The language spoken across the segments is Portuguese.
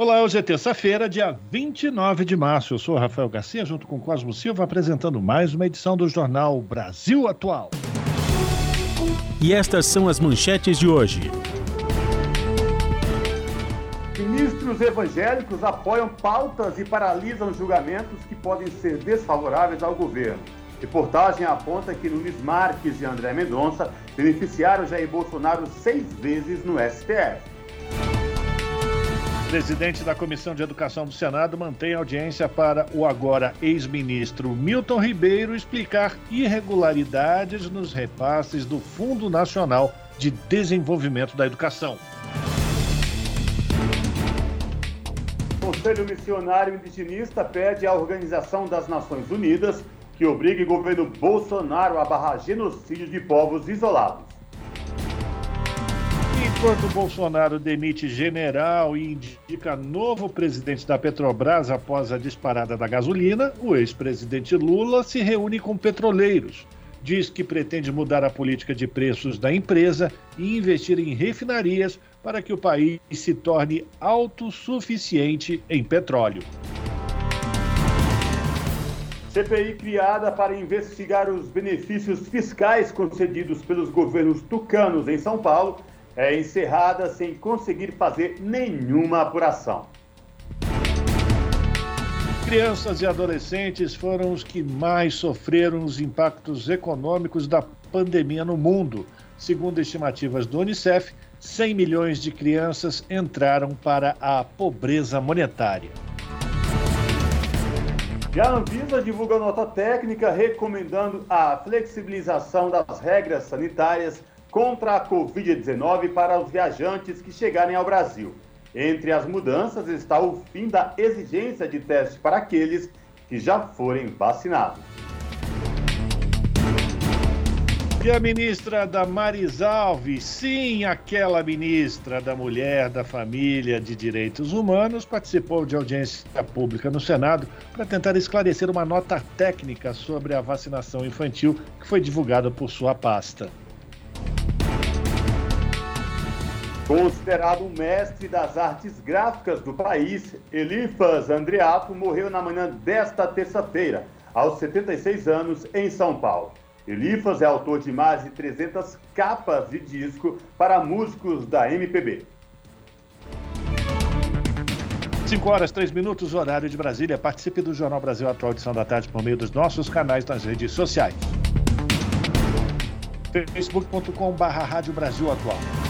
Olá, hoje é terça-feira, dia 29 de março. Eu sou Rafael Garcia, junto com Cosmo Silva, apresentando mais uma edição do Jornal Brasil Atual. E estas são as manchetes de hoje. Ministros evangélicos apoiam pautas e paralisam julgamentos que podem ser desfavoráveis ao governo. Reportagem aponta que Nunes Marques e André Mendonça beneficiaram Jair Bolsonaro seis vezes no STF. Presidente da Comissão de Educação do Senado mantém audiência para o agora ex-ministro Milton Ribeiro explicar irregularidades nos repasses do Fundo Nacional de Desenvolvimento da Educação. O Conselho Missionário Indigenista pede à Organização das Nações Unidas que obrigue o governo Bolsonaro a barrar genocídio de povos isolados. Enquanto Bolsonaro demite general e indica novo presidente da Petrobras após a disparada da gasolina, o ex-presidente Lula se reúne com petroleiros. Diz que pretende mudar a política de preços da empresa e investir em refinarias para que o país se torne autossuficiente em petróleo. CPI criada para investigar os benefícios fiscais concedidos pelos governos tucanos em São Paulo é encerrada sem conseguir fazer nenhuma apuração. Crianças e adolescentes foram os que mais sofreram os impactos econômicos da pandemia no mundo. Segundo estimativas do Unicef, 100 milhões de crianças entraram para a pobreza monetária. E a Anvisa divulga nota técnica recomendando a flexibilização das regras sanitárias contra a Covid-19 para os viajantes que chegarem ao Brasil. Entre as mudanças está o fim da exigência de teste para aqueles que já forem vacinados. E a ministra Damaris Alves, sim, aquela ministra da Mulher, da Família, de Direitos Humanos, participou de audiência pública no Senado para tentar esclarecer uma nota técnica sobre a vacinação infantil que foi divulgada por sua pasta. Considerado um mestre das artes gráficas do país, Elifas Andreato morreu na manhã desta terça-feira, aos 76 anos, em São Paulo. Elifas é autor de mais de 300 capas de disco para músicos da MPB. 5 horas, 3 minutos, horário de Brasília. Participe do Jornal Brasil Atual, edição da tarde, por meio dos nossos canais nas redes sociais. facebook.com.br Rádio Brasil Atual.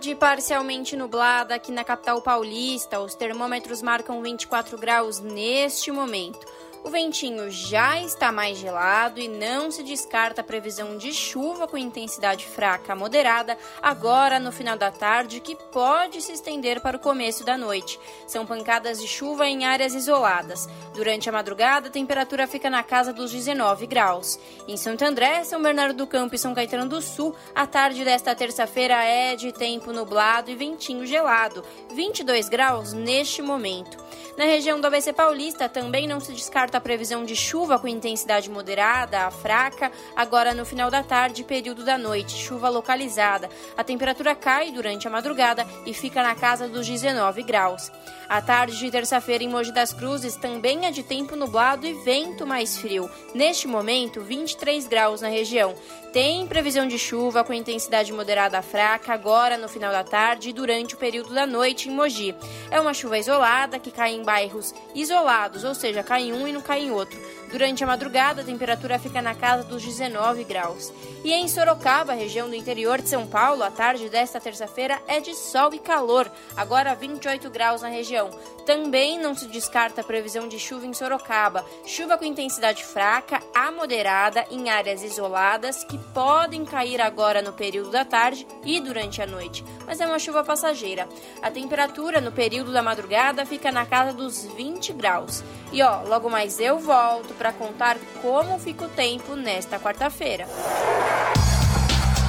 Tarde parcialmente nublada aqui na capital paulista. Os termômetros marcam 24 graus neste momento. O ventinho já está mais gelado e não se descarta a previsão de chuva com intensidade fraca a moderada agora no final da tarde, que pode se estender para o começo da noite. São pancadas de chuva em áreas isoladas. Durante a madrugada, a temperatura fica na casa dos 19 graus. Em Santo André, São Bernardo do Campo e São Caetano do Sul, a tarde desta terça-feira é de tempo nublado e ventinho gelado, 22 graus neste momento. Na região do ABC Paulista também não se descarta a previsão de chuva com intensidade moderada a fraca, agora no final da tarde e período da noite, chuva localizada. A temperatura cai durante a madrugada e fica na casa dos 19 graus. A tarde de terça-feira em Mogi das Cruzes também é de tempo nublado e vento mais frio. Neste momento, 23 graus na região. Tem previsão de chuva com intensidade moderada a fraca agora no final da tarde e durante o período da noite em Mogi. É uma chuva isolada que cai em bairros isolados, ou seja, cai em um e não cai em outro. Durante a madrugada, a temperatura fica na casa dos 19 graus. E em Sorocaba, região do interior de São Paulo, a tarde desta terça-feira é de sol e calor, agora 28 graus na região. Também não se descarta a previsão de chuva em Sorocaba. Chuva com intensidade fraca a moderada em áreas isoladas que podem cair agora no período da tarde e durante a noite, mas é uma chuva passageira. A temperatura no período da madrugada fica na casa dos 20 graus. E ó, logo mais eu volto para contar como fica o tempo nesta quarta-feira.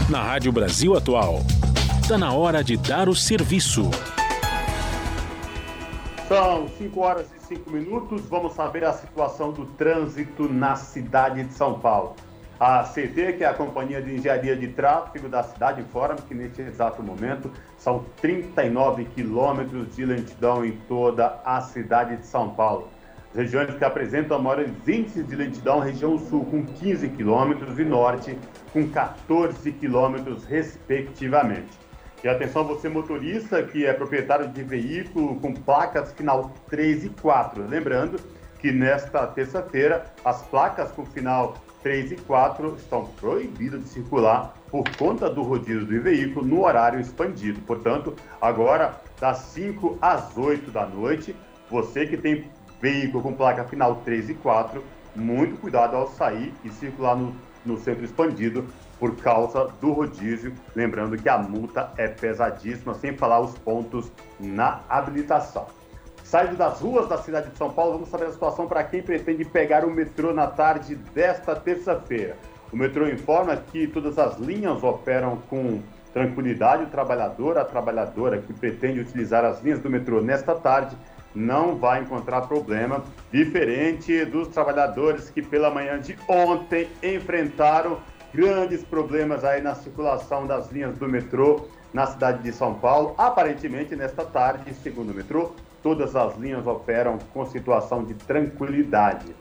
Na Rádio Brasil Atual, está na hora de dar o serviço. São 5 horas e 5 minutos. Vamos saber a situação do trânsito na cidade de São Paulo. A CT, que é a Companhia de Engenharia de Tráfego da cidade, informa que neste exato momento são 39 quilômetros de lentidão em toda a cidade de São Paulo. Regiões que apresentam maiores índices de lentidão, região sul com 15 quilômetros e norte com 14 quilômetros, respectivamente. E atenção você motorista que é proprietário de veículo com placas final 3 e 4. Lembrando que nesta terça-feira as placas com final 3 e 4 estão proibidas de circular por conta do rodízio do veículo no horário expandido. Portanto, agora das 5 às 8 da noite, você que tem veículo com placa final 3 e 4, muito cuidado ao sair e circular no, no centro expandido por causa do rodízio. Lembrando que a multa é pesadíssima, sem falar os pontos na habilitação. Saindo das ruas da cidade de São Paulo, vamos saber a situação para quem pretende pegar o metrô na tarde desta terça-feira. O metrô informa que todas as linhas operam com tranquilidade. O trabalhador, a trabalhadora que pretende utilizar as linhas do metrô nesta tarde não vai encontrar problema, diferente dos trabalhadores que pela manhã de ontem enfrentaram grandes problemas aí na circulação das linhas do metrô na cidade de São Paulo. Aparentemente, nesta tarde, segundo o metrô, todas as linhas operam com situação de tranquilidade.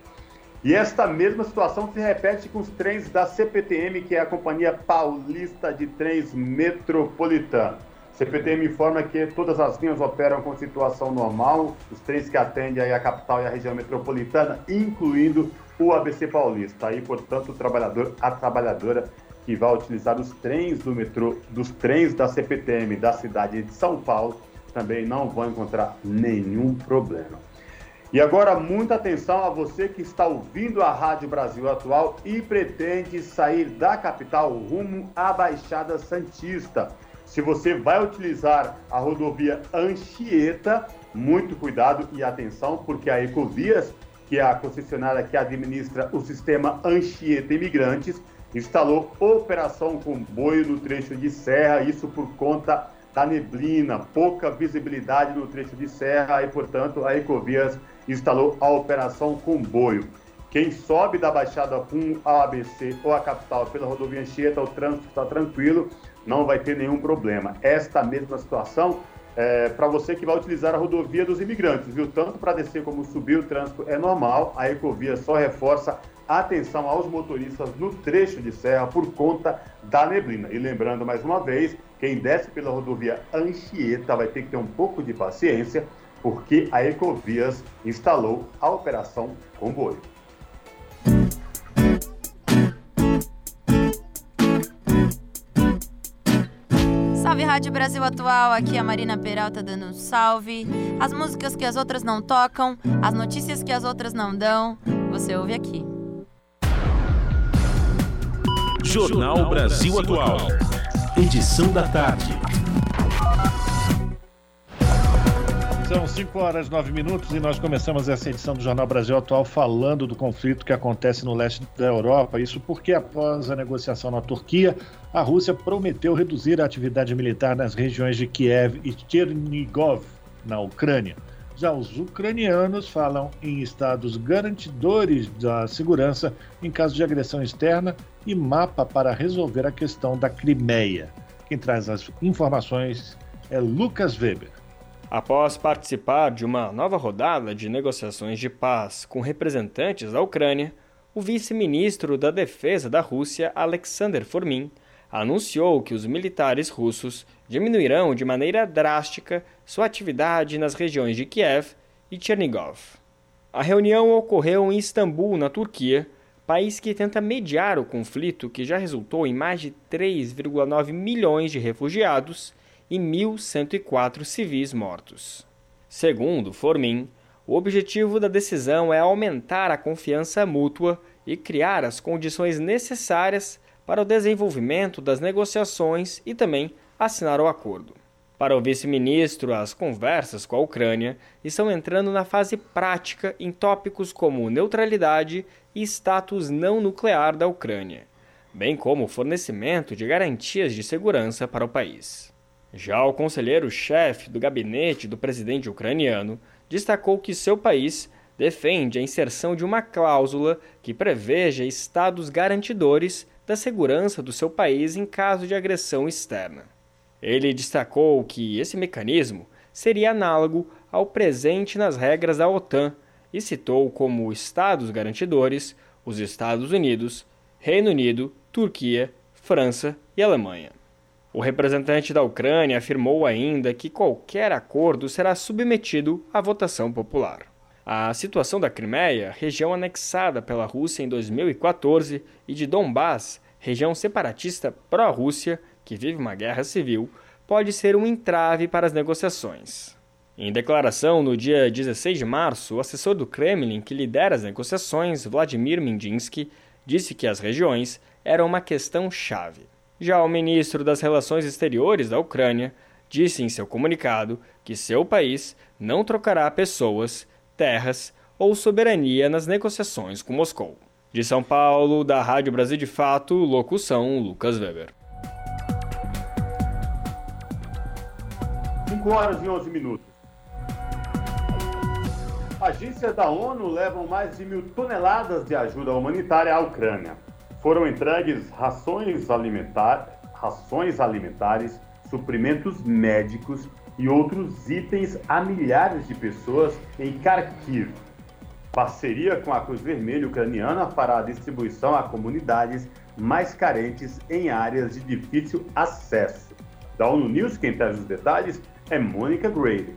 E esta mesma situação se repete com os trens da CPTM, que é a Companhia Paulista de Trens Metropolitana. CPTM informa que todas as linhas operam com situação normal, os trens que atendem a capital e a região metropolitana, incluindo o ABC Paulista. Aí, portanto, o trabalhador, a trabalhadora que vai utilizar os trens do metrô, dos trens da CPTM da cidade de São Paulo, também não vão encontrar nenhum problema. E agora, muita atenção a você que está ouvindo a Rádio Brasil Atual e pretende sair da capital rumo à Baixada Santista. Se você vai utilizar a rodovia Anchieta, muito cuidado e atenção, porque a Ecovias que é a concessionária que administra o sistema Anchieta Imigrantes, instalou operação comboio no trecho de serra, isso por conta da neblina, pouca visibilidade no trecho de serra e, portanto, a Ecovias instalou a operação comboio. Quem sobe da Baixada rumo ao ABC ou a capital pela rodovia Anchieta, o trânsito está tranquilo, não vai ter nenhum problema. Esta mesma situação é, para você que vai utilizar a rodovia dos imigrantes, viu? Tanto para descer como subir o trânsito é normal. A Ecovia só reforça atenção aos motoristas no trecho de serra por conta da neblina. E lembrando mais uma vez, quem desce pela rodovia Anchieta vai ter que ter um pouco de paciência, porque a Ecovias instalou a operação comboio. Salve Rádio Brasil Atual, aqui é a Marina Peralta dando um salve. As músicas que as outras não tocam, as notícias que as outras não dão, você ouve aqui. Jornal Brasil Atual, edição da tarde. São 5 horas 9 minutos e nós começamos essa edição do Jornal Brasil Atual falando do conflito que acontece no leste da Europa. Isso porque, após a negociação na Turquia, a Rússia prometeu reduzir a atividade militar nas regiões de Kiev e Chernigov, na Ucrânia. Já os ucranianos falam em estados garantidores da segurança em caso de agressão externa e mapa para resolver a questão da Crimeia. Quem traz as informações é Lucas Weber. Após participar de uma nova rodada de negociações de paz com representantes da Ucrânia, o vice-ministro da Defesa da Rússia, Alexander Formin, anunciou que os militares russos diminuirão de maneira drástica sua atividade nas regiões de Kiev e Chernigov. A reunião ocorreu em Istambul, na Turquia, país que tenta mediar o conflito que já resultou em mais de 3,9 milhões de refugiados e 1.104 civis mortos. Segundo Formin, o objetivo da decisão é aumentar a confiança mútua e criar as condições necessárias para o desenvolvimento das negociações e também assinar o acordo. Para o vice-ministro, as conversas com a Ucrânia estão entrando na fase prática em tópicos como neutralidade e status não nuclear da Ucrânia, bem como fornecimento de garantias de segurança para o país. Já o conselheiro-chefe do gabinete do presidente ucraniano destacou que seu país defende a inserção de uma cláusula que preveja estados garantidores da segurança do seu país em caso de agressão externa. Ele destacou que esse mecanismo seria análogo ao presente nas regras da OTAN e citou como estados garantidores os Estados Unidos, Reino Unido, Turquia, França e Alemanha. O representante da Ucrânia afirmou ainda que qualquer acordo será submetido à votação popular. A situação da Crimeia, região anexada pela Rússia em 2014, e de Donbass, região separatista pró-Rússia, que vive uma guerra civil, pode ser um entrave para as negociações. Em declaração no dia 16 de março, o assessor do Kremlin que lidera as negociações, Vladimir Mindinsky, disse que as regiões eram uma questão chave. Já o ministro das Relações Exteriores da Ucrânia disse em seu comunicado que seu país não trocará pessoas, terras ou soberania nas negociações com Moscou. De São Paulo, da Rádio Brasil de Fato, locução Lucas Weber. 5 horas e 11 minutos. Agências da ONU levam mais de mil toneladas de ajuda humanitária à Ucrânia foram entregues rações, alimentar, rações alimentares, suprimentos médicos e outros itens a milhares de pessoas em Kharkiv. Parceria com a Cruz Vermelha Ucraniana fará a distribuição a comunidades mais carentes em áreas de difícil acesso. Da ONU News, quem traz os detalhes é Mônica Grady.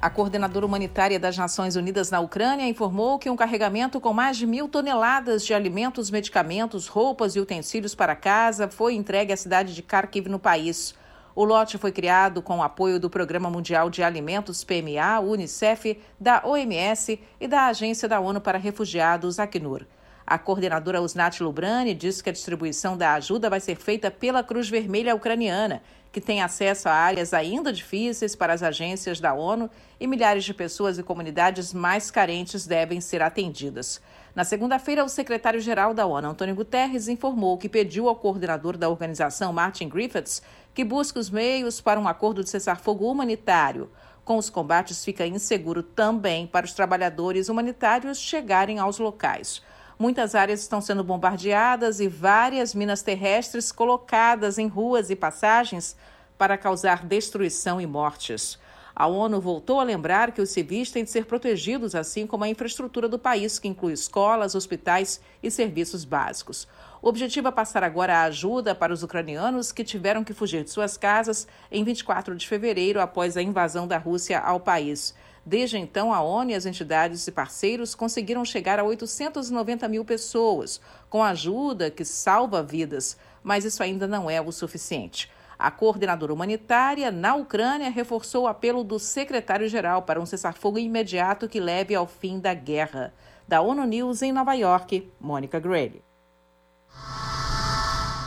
A coordenadora humanitária das Nações Unidas na Ucrânia informou que um carregamento com mais de mil toneladas de alimentos, medicamentos, roupas e utensílios para casa foi entregue à cidade de Kharkiv, no país. O lote foi criado com o apoio do Programa Mundial de Alimentos PMA, Unicef, da OMS e da Agência da ONU para Refugiados, Acnur. A coordenadora Usnat Lubrani disse que a distribuição da ajuda vai ser feita pela Cruz Vermelha Ucraniana que tem acesso a áreas ainda difíceis para as agências da ONU e milhares de pessoas e comunidades mais carentes devem ser atendidas. Na segunda-feira, o secretário-geral da ONU, Antônio Guterres, informou que pediu ao coordenador da organização, Martin Griffiths, que busque os meios para um acordo de cessar-fogo humanitário. Com os combates, fica inseguro também para os trabalhadores humanitários chegarem aos locais. Muitas áreas estão sendo bombardeadas e várias minas terrestres colocadas em ruas e passagens para causar destruição e mortes. A ONU voltou a lembrar que os civis têm de ser protegidos, assim como a infraestrutura do país, que inclui escolas, hospitais e serviços básicos. O objetivo é passar agora a ajuda para os ucranianos que tiveram que fugir de suas casas em 24 de fevereiro, após a invasão da Rússia ao país. Desde então, a ONU e as entidades e parceiros conseguiram chegar a 890 mil pessoas, com ajuda que salva vidas, mas isso ainda não é o suficiente. A coordenadora humanitária na Ucrânia reforçou o apelo do secretário-geral para um cessar-fogo imediato que leve ao fim da guerra. Da ONU News em Nova York, Mônica Grayle.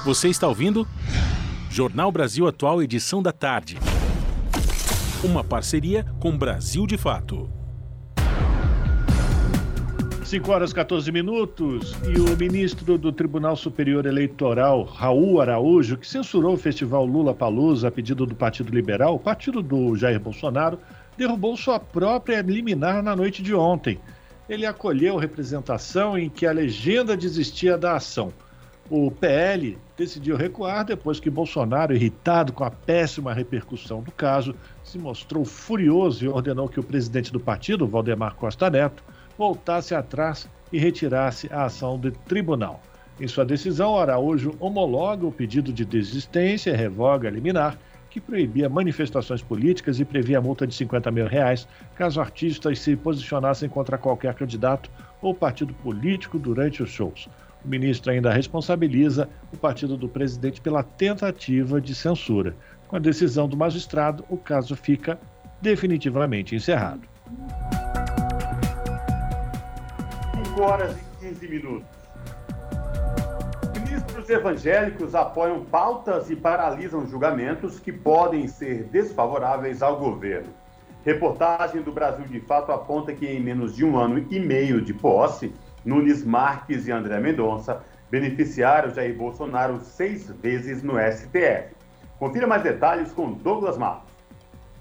Você está ouvindo? Jornal Brasil Atual, edição da tarde. Uma parceria com Brasil de Fato. 5 horas 14 minutos e o ministro do Tribunal Superior Eleitoral, Raul Araújo, que censurou o festival Lula Palusa a pedido do Partido Liberal, partido do Jair Bolsonaro, derrubou sua própria liminar na noite de ontem. Ele acolheu representação em que a legenda desistia da ação. O PL decidiu recuar depois que Bolsonaro, irritado com a péssima repercussão do caso, se mostrou furioso e ordenou que o presidente do partido, Valdemar Costa Neto, voltasse atrás e retirasse a ação do tribunal. Em sua decisão, Araújo homologa o pedido de desistência e revoga a liminar que proibia manifestações políticas e previa multa de 50 mil reais caso artistas se posicionassem contra qualquer candidato ou partido político durante os shows. O ministro ainda responsabiliza o partido do presidente pela tentativa de censura. Com a decisão do magistrado, o caso fica definitivamente encerrado. 5 horas e 15 minutos. Ministros evangélicos apoiam pautas e paralisam julgamentos que podem ser desfavoráveis ao governo. Reportagem do Brasil de Fato aponta que em menos de um ano e meio de posse, Nunes Marques e André Mendonça beneficiaram Jair Bolsonaro seis vezes no STF. Confira mais detalhes com Douglas Matos.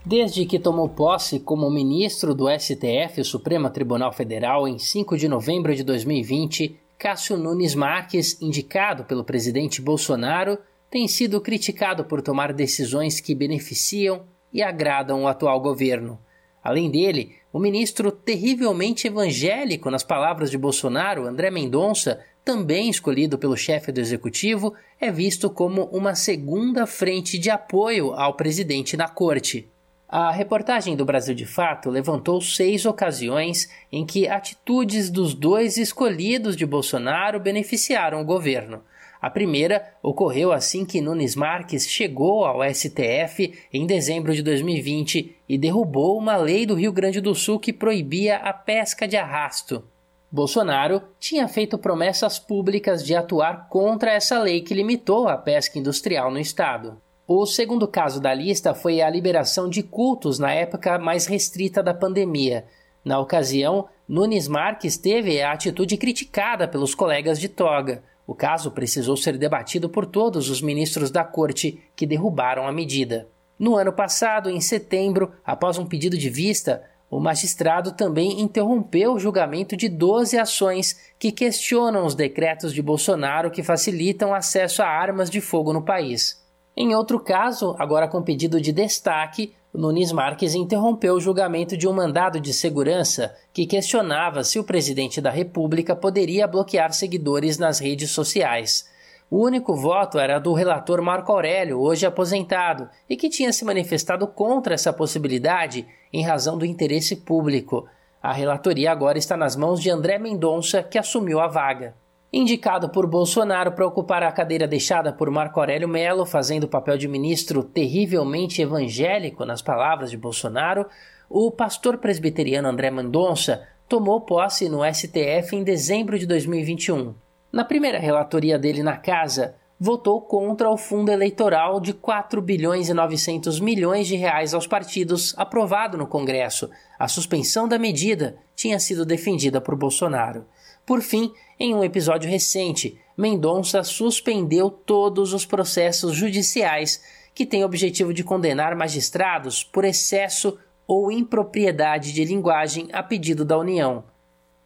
Desde que tomou posse como ministro do STF, o Supremo Tribunal Federal, em 5 de novembro de 2020, Cássio Nunes Marques, indicado pelo presidente Bolsonaro, tem sido criticado por tomar decisões que beneficiam e agradam o atual governo. Além dele, o ministro terrivelmente evangélico, nas palavras de Bolsonaro, André Mendonça, também escolhido pelo chefe do executivo, é visto como uma segunda frente de apoio ao presidente na corte. A reportagem do Brasil de Fato levantou seis ocasiões em que atitudes dos dois escolhidos de Bolsonaro beneficiaram o governo. A primeira ocorreu assim que Nunes Marques chegou ao STF em dezembro de 2020 e derrubou uma lei do Rio Grande do Sul que proibia a pesca de arrasto. Bolsonaro tinha feito promessas públicas de atuar contra essa lei que limitou a pesca industrial no estado. O segundo caso da lista foi a liberação de cultos na época mais restrita da pandemia. Na ocasião, Nunes Marques teve a atitude criticada pelos colegas de toga. O caso precisou ser debatido por todos os ministros da corte que derrubaram a medida. No ano passado, em setembro, após um pedido de vista, o magistrado também interrompeu o julgamento de 12 ações que questionam os decretos de Bolsonaro que facilitam acesso a armas de fogo no país. Em outro caso, agora com pedido de destaque, Nunes Marques interrompeu o julgamento de um mandado de segurança que questionava se o presidente da República poderia bloquear seguidores nas redes sociais. O único voto era do relator Marco Aurélio, hoje aposentado, e que tinha se manifestado contra essa possibilidade em razão do interesse público. A relatoria agora está nas mãos de André Mendonça, que assumiu a vaga. Indicado por Bolsonaro para ocupar a cadeira deixada por Marco Aurélio Melo, fazendo o papel de ministro terrivelmente evangélico, nas palavras de Bolsonaro, o pastor presbiteriano André Mendonça tomou posse no STF em dezembro de 2021. Na primeira relatoria dele na casa, votou contra o fundo eleitoral de 4 bilhões e 900 milhões de reais aos partidos aprovado no Congresso. A suspensão da medida tinha sido defendida por Bolsonaro. Por fim, em um episódio recente, Mendonça suspendeu todos os processos judiciais que têm objetivo de condenar magistrados por excesso ou impropriedade de linguagem a pedido da União.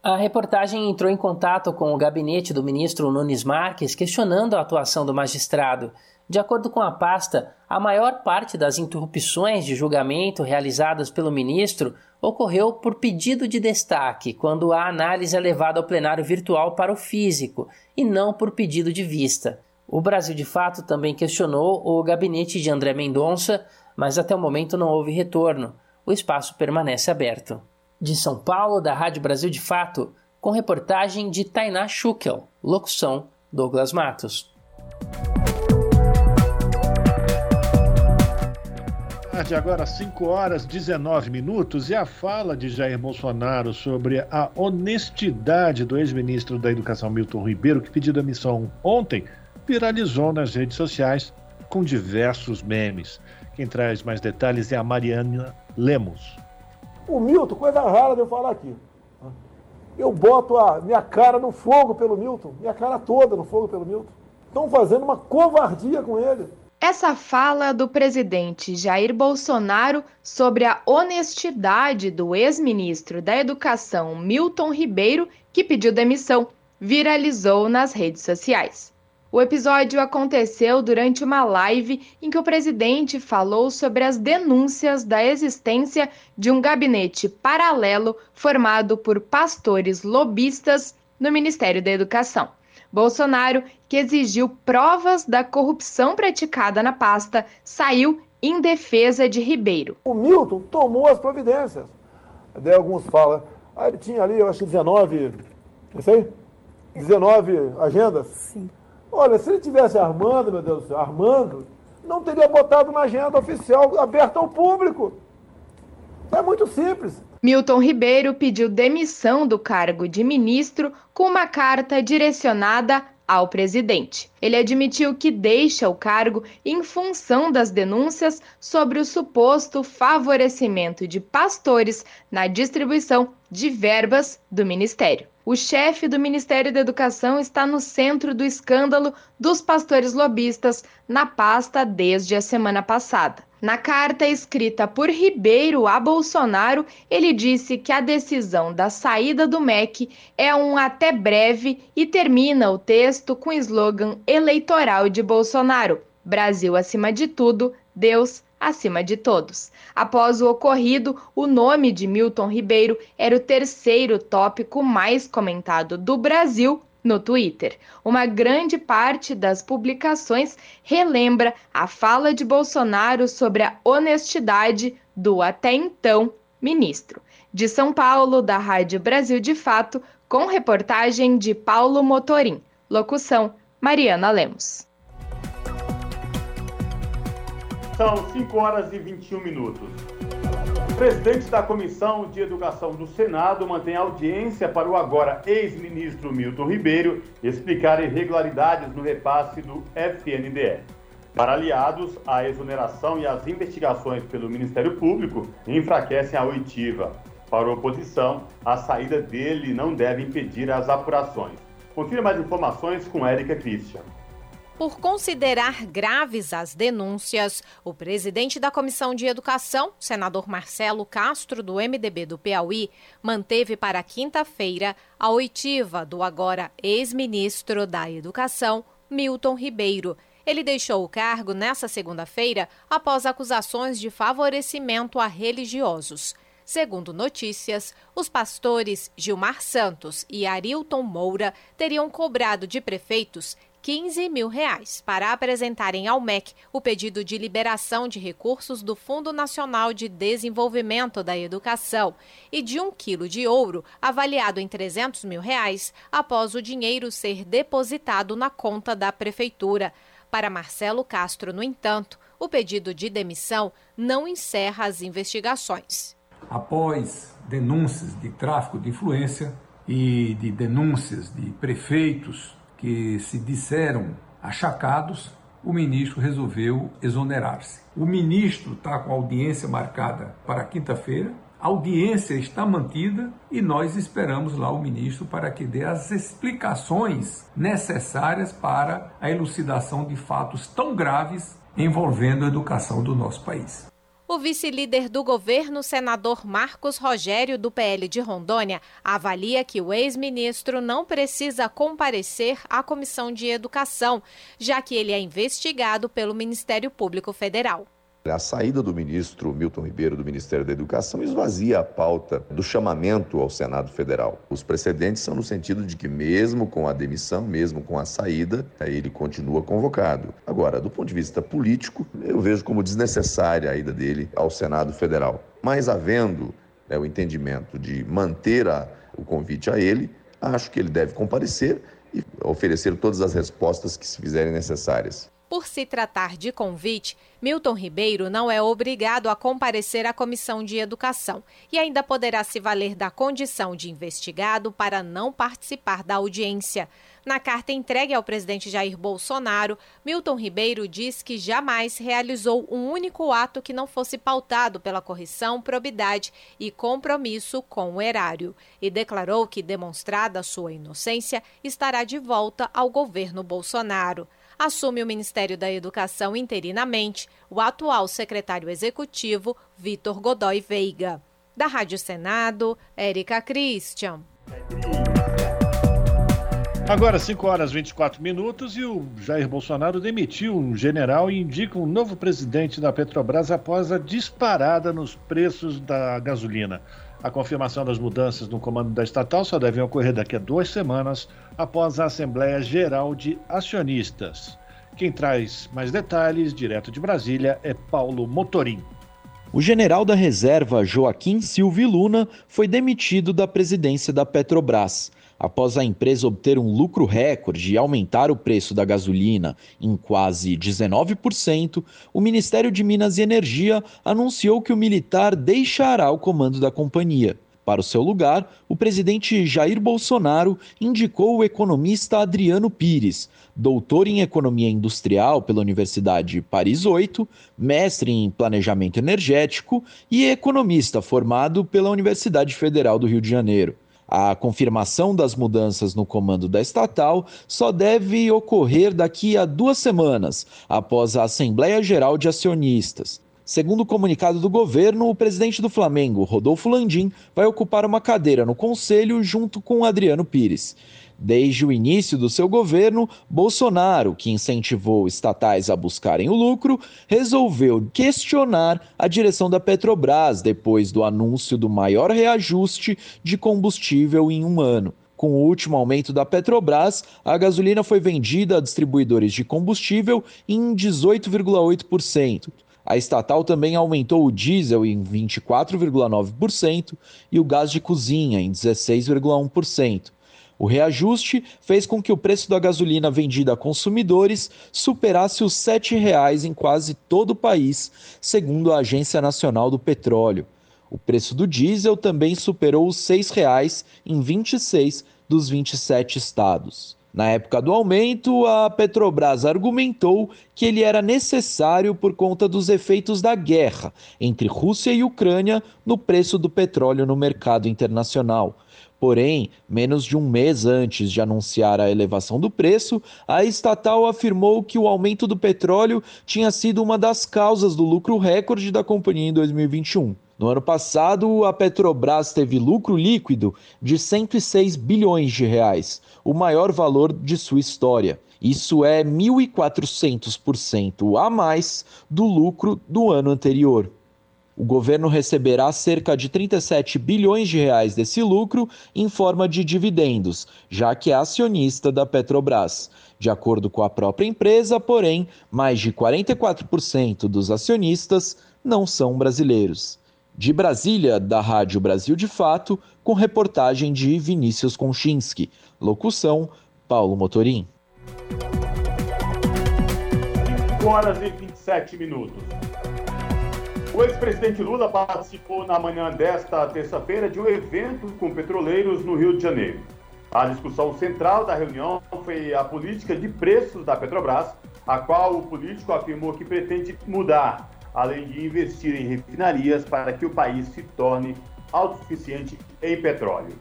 A reportagem entrou em contato com o gabinete do ministro Nunes Marques questionando a atuação do magistrado. De acordo com a pasta, a maior parte das interrupções de julgamento realizadas pelo ministro ocorreu por pedido de destaque, quando a análise é levada ao plenário virtual para o físico, e não por pedido de vista. O Brasil de Fato também questionou o gabinete de André Mendonça, mas até o momento não houve retorno. O espaço permanece aberto. De São Paulo, da Rádio Brasil de Fato, com reportagem de Tainá Schukel, locução Douglas Matos. tarde, agora 5 horas 19 minutos, e a fala de Jair Bolsonaro sobre a honestidade do ex-ministro da Educação Milton Ribeiro, que pediu demissão ontem, viralizou nas redes sociais com diversos memes. Quem traz mais detalhes é a Mariana Lemos. O Milton, coisa rara de eu falar aqui. Eu boto a minha cara no fogo pelo Milton, minha cara toda no fogo pelo Milton. Estão fazendo uma covardia com ele. Essa fala do presidente Jair Bolsonaro sobre a honestidade do ex-ministro da Educação Milton Ribeiro, que pediu demissão, viralizou nas redes sociais. O episódio aconteceu durante uma live em que o presidente falou sobre as denúncias da existência de um gabinete paralelo formado por pastores lobistas no Ministério da Educação. Bolsonaro, que exigiu provas da corrupção praticada na pasta, saiu em defesa de Ribeiro. O Milton tomou as providências. Daí alguns falam, ah, ele tinha ali, eu acho que 19, não sei, 19 agendas. Sim. Olha, se ele tivesse armando, meu Deus do céu, armando, não teria botado na agenda oficial aberta ao público. É muito simples. Milton Ribeiro pediu demissão do cargo de ministro com uma carta direcionada ao presidente. Ele admitiu que deixa o cargo em função das denúncias sobre o suposto favorecimento de pastores na distribuição de verbas do ministério. O chefe do Ministério da Educação está no centro do escândalo dos pastores lobistas na pasta desde a semana passada. Na carta escrita por Ribeiro a Bolsonaro, ele disse que a decisão da saída do MEC é um até breve e termina o texto com o slogan eleitoral de Bolsonaro: Brasil acima de tudo, Deus acima de todos. Após o ocorrido, o nome de Milton Ribeiro era o terceiro tópico mais comentado do Brasil no Twitter. Uma grande parte das publicações relembra a fala de Bolsonaro sobre a honestidade do até então ministro. De São Paulo, da Rádio Brasil de Fato, com reportagem de Paulo Motorim. Locução: Mariana Lemos. São 5 horas e 21 minutos. O presidente da Comissão de Educação do Senado mantém audiência para o agora ex-ministro Milton Ribeiro explicar irregularidades no repasse do FNDE. Para aliados, a exoneração e as investigações pelo Ministério Público enfraquecem a oitiva. Para a oposição, a saída dele não deve impedir as apurações. Confira mais informações com Érica Christian. Por considerar graves as denúncias, o presidente da Comissão de Educação, senador Marcelo Castro, do MDB do Piauí, manteve para quinta-feira a oitiva do agora ex-ministro da Educação, Milton Ribeiro. Ele deixou o cargo nesta segunda-feira após acusações de favorecimento a religiosos. Segundo notícias, os pastores Gilmar Santos e Arilton Moura teriam cobrado de prefeitos 15 mil reais para apresentarem ao MEC o pedido de liberação de recursos do Fundo Nacional de Desenvolvimento da Educação e de um quilo de ouro avaliado em 300 mil reais após o dinheiro ser depositado na conta da prefeitura. Para Marcelo Castro, no entanto, o pedido de demissão não encerra as investigações. Após denúncias de tráfico de influência e de denúncias de prefeitos que se disseram achacados, o ministro resolveu exonerar-se. O ministro está com a audiência marcada para quinta-feira. A audiência está mantida e nós esperamos lá o ministro para que dê as explicações necessárias para a elucidação de fatos tão graves envolvendo a educação do nosso país. O vice-líder do governo, senador Marcos Rogério, do PL de Rondônia, avalia que o ex-ministro não precisa comparecer à Comissão de Educação, já que ele é investigado pelo Ministério Público Federal. A saída do ministro Milton Ribeiro do Ministério da Educação esvazia a pauta do chamamento ao Senado Federal. Os precedentes são no sentido de que, mesmo com a demissão, mesmo com a saída, ele continua convocado. Agora, do ponto de vista político, eu vejo como desnecessária a ida dele ao Senado Federal. Mas, havendo né, o entendimento de manter a, o convite a ele, acho que ele deve comparecer e oferecer todas as respostas que se fizerem necessárias. Por se tratar de convite, Milton Ribeiro não é obrigado a comparecer à Comissão de Educação e ainda poderá se valer da condição de investigado para não participar da audiência. Na carta entregue ao presidente Jair Bolsonaro, Milton Ribeiro diz que jamais realizou um único ato que não fosse pautado pela correção, probidade e compromisso com o erário e declarou que, demonstrada sua inocência, estará de volta ao governo Bolsonaro. Assume o Ministério da Educação interinamente o atual secretário executivo, Vitor Godoy Veiga. Da Rádio Senado, Érica Christian. Agora, 5 horas e 24 minutos, e o Jair Bolsonaro demitiu um general e indica um novo presidente da Petrobras após a disparada nos preços da gasolina. A confirmação das mudanças no comando da estatal só deve ocorrer daqui a duas semanas, após a Assembleia Geral de Acionistas. Quem traz mais detalhes, direto de Brasília, é Paulo Motorim. O general da reserva Joaquim Silva Luna foi demitido da presidência da Petrobras. Após a empresa obter um lucro recorde e aumentar o preço da gasolina em quase 19%, o Ministério de Minas e Energia anunciou que o militar deixará o comando da companhia. Para o seu lugar, o presidente Jair Bolsonaro indicou o economista Adriano Pires, doutor em economia industrial pela Universidade Paris 8, mestre em planejamento energético e economista formado pela Universidade Federal do Rio de Janeiro. A confirmação das mudanças no comando da estatal só deve ocorrer daqui a duas semanas, após a Assembleia Geral de Acionistas. Segundo o comunicado do governo, o presidente do Flamengo, Rodolfo Landim, vai ocupar uma cadeira no conselho junto com Adriano Pires. Desde o início do seu governo, Bolsonaro, que incentivou estatais a buscarem o lucro, resolveu questionar a direção da Petrobras depois do anúncio do maior reajuste de combustível em um ano. Com o último aumento da Petrobras, a gasolina foi vendida a distribuidores de combustível em 18,8%. A estatal também aumentou o diesel em 24,9% e o gás de cozinha em 16,1%. O reajuste fez com que o preço da gasolina vendida a consumidores superasse os R$ 7,00 em quase todo o país, segundo a Agência Nacional do Petróleo. O preço do diesel também superou os R$ 6,00 em 26 dos 27 estados. Na época do aumento, a Petrobras argumentou que ele era necessário por conta dos efeitos da guerra entre Rússia e Ucrânia no preço do petróleo no mercado internacional. Porém, menos de um mês antes de anunciar a elevação do preço, a estatal afirmou que o aumento do petróleo tinha sido uma das causas do lucro recorde da companhia em 2021. No ano passado, a Petrobras teve lucro líquido de 106 bilhões de reais, o maior valor de sua história. Isso é 1.400% a mais do lucro do ano anterior. O governo receberá cerca de 37 bilhões de reais desse lucro em forma de dividendos, já que é acionista da Petrobras. De acordo com a própria empresa, porém, mais de 44% dos acionistas não são brasileiros. De Brasília, da Rádio Brasil de Fato, com reportagem de Vinícius Konchinski. Locução: Paulo Motorim. horas e 27 minutos. O ex-presidente Lula participou na manhã desta terça-feira de um evento com petroleiros no Rio de Janeiro. A discussão central da reunião foi a política de preços da Petrobras, a qual o político afirmou que pretende mudar, além de investir em refinarias para que o país se torne autossuficiente em petróleo.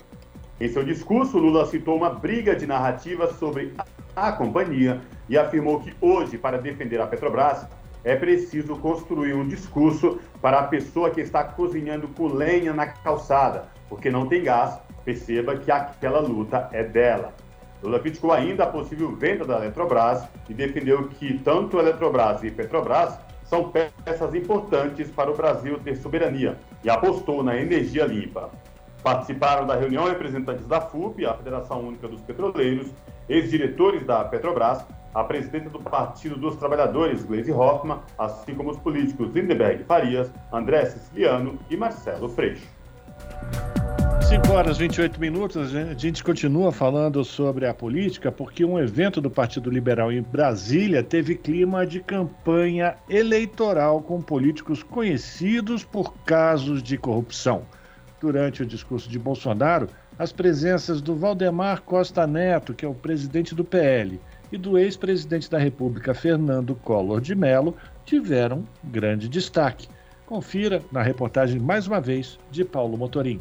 Em seu discurso, Lula citou uma briga de narrativas sobre a companhia e afirmou que hoje, para defender a Petrobras, é preciso construir um discurso para a pessoa que está cozinhando com lenha na calçada, porque não tem gás, perceba que aquela luta é dela. Lula criticou ainda a possível venda da Eletrobras e defendeu que tanto a Eletrobras e Petrobras são peças importantes para o Brasil ter soberania e apostou na energia limpa. Participaram da reunião representantes da FUP, a Federação Única dos Petroleiros, ex-diretores da Petrobras, a presidenta do Partido dos Trabalhadores, Gleisi Hoffmann, assim como os políticos Lindeberg Farias, André Siciliano e Marcelo Freixo. 5 horas e 28 minutos, a gente continua falando sobre a política, porque um evento do Partido Liberal em Brasília teve clima de campanha eleitoral com políticos conhecidos por casos de corrupção. Durante o discurso de Bolsonaro, as presenças do Valdemar Costa Neto, que é o presidente do PL, e do ex-presidente da República, Fernando Collor de Mello, tiveram grande destaque. Confira na reportagem mais uma vez de Paulo Motorim.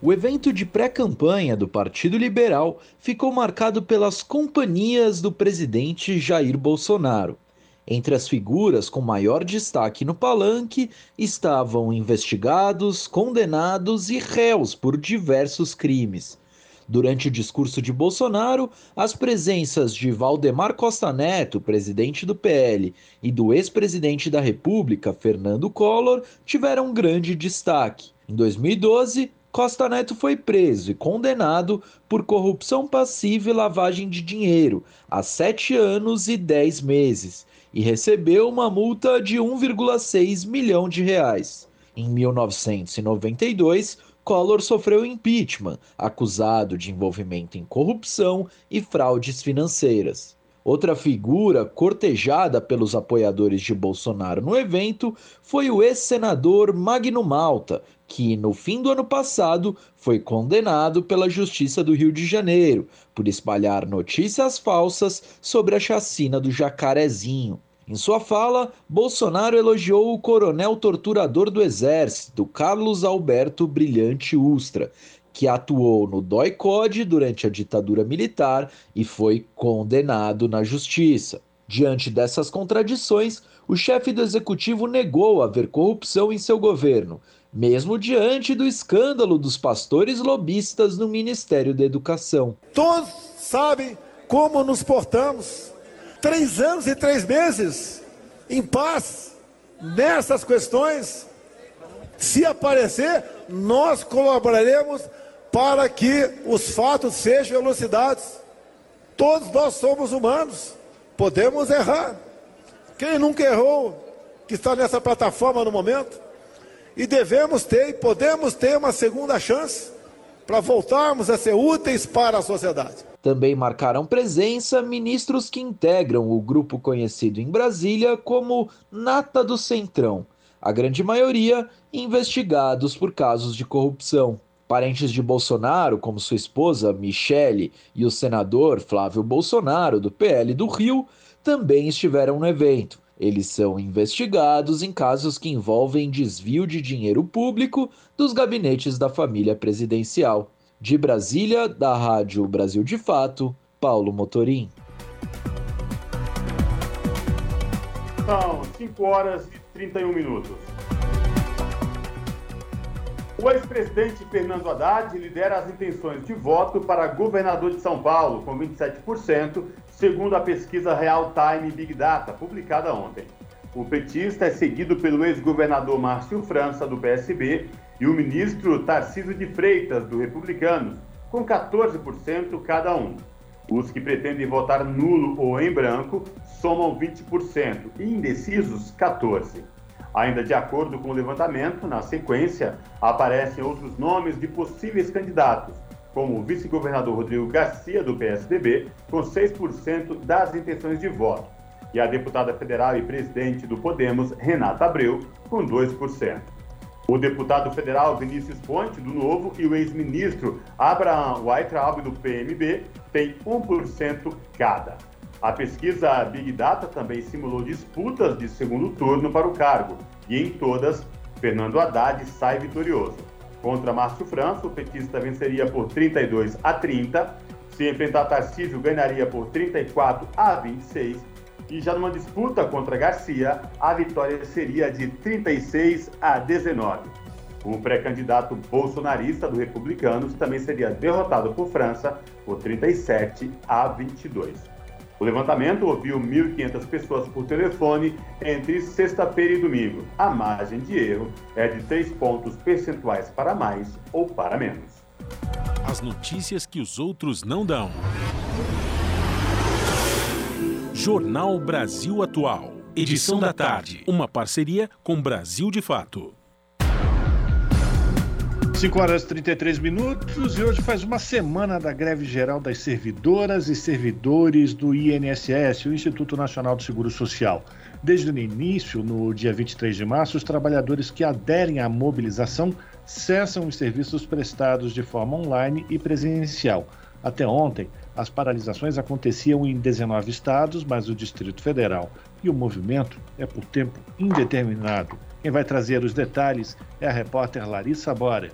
O evento de pré-campanha do Partido Liberal ficou marcado pelas companhias do presidente Jair Bolsonaro. Entre as figuras com maior destaque no palanque estavam investigados, condenados e réus por diversos crimes. Durante o discurso de Bolsonaro, as presenças de Valdemar Costa Neto, presidente do PL, e do ex-presidente da República, Fernando Collor, tiveram grande destaque. Em 2012, Costa Neto foi preso e condenado por corrupção passiva e lavagem de dinheiro a sete anos e dez meses e recebeu uma multa de 1,6 milhão de reais. Em 1992, Collor sofreu impeachment, acusado de envolvimento em corrupção e fraudes financeiras. Outra figura cortejada pelos apoiadores de Bolsonaro no evento foi o ex-senador Magno Malta, que no fim do ano passado foi condenado pela Justiça do Rio de Janeiro por espalhar notícias falsas sobre a chacina do Jacarezinho. Em sua fala, Bolsonaro elogiou o coronel torturador do Exército, Carlos Alberto Brilhante Ustra, que atuou no DOI-CODE durante a ditadura militar e foi condenado na justiça. Diante dessas contradições, o chefe do executivo negou haver corrupção em seu governo, mesmo diante do escândalo dos pastores lobistas no Ministério da Educação. Todos sabem como nos portamos. Três anos e três meses em paz nessas questões. Se aparecer, nós colaboraremos para que os fatos sejam elucidados. Todos nós somos humanos, podemos errar. Quem nunca errou, que está nessa plataforma no momento, e devemos ter e podemos ter uma segunda chance para voltarmos a ser úteis para a sociedade. Também marcaram presença ministros que integram o grupo conhecido em Brasília como Nata do Centrão, a grande maioria investigados por casos de corrupção. Parentes de Bolsonaro, como sua esposa Michele e o senador Flávio Bolsonaro, do PL do Rio, também estiveram no evento. Eles são investigados em casos que envolvem desvio de dinheiro público dos gabinetes da família presidencial. De Brasília, da Rádio Brasil de Fato, Paulo Motorim. São 5 horas e 31 minutos. O ex-presidente Fernando Haddad lidera as intenções de voto para governador de São Paulo, com 27%, segundo a pesquisa Real Time Big Data, publicada ontem. O petista é seguido pelo ex-governador Márcio França, do PSB, e o ministro Tarcísio de Freitas, do Republicanos, com 14% cada um. Os que pretendem votar nulo ou em branco somam 20% e indecisos 14%. Ainda de acordo com o levantamento, na sequência, aparecem outros nomes de possíveis candidatos, como o vice-governador Rodrigo Garcia, do PSDB, com 6% das intenções de voto, e a deputada federal e presidente do Podemos, Renata Abreu, com 2%. O deputado federal Vinícius Ponte, do Novo, e o ex-ministro Abraham Weitraub, do PMB, têm 1% cada. A pesquisa Big Data também simulou disputas de segundo turno para o cargo, e em todas, Fernando Haddad sai vitorioso. Contra Márcio França, o petista venceria por 32 a 30, se enfrentar Tarcísio, ganharia por 34 a 26, e já numa disputa contra Garcia, a vitória seria de 36 a 19. O pré-candidato bolsonarista do Republicanos também seria derrotado por França por 37 a 22. O levantamento ouviu 1.500 pessoas por telefone entre sexta-feira e domingo. A margem de erro é de 3 pontos percentuais para mais ou para menos. As notícias que os outros não dão. Jornal Brasil Atual. Edição da tarde. Uma parceria com Brasil de Fato. 5 horas e 33 minutos e hoje faz uma semana da greve geral das servidoras e servidores do INSS, o Instituto Nacional do Seguro Social. Desde o início, no dia 23 de março, os trabalhadores que aderem à mobilização cessam os serviços prestados de forma online e presencial. Até ontem, as paralisações aconteciam em 19 estados, mas o Distrito Federal e o movimento é por tempo indeterminado. Quem vai trazer os detalhes é a repórter Larissa Bora.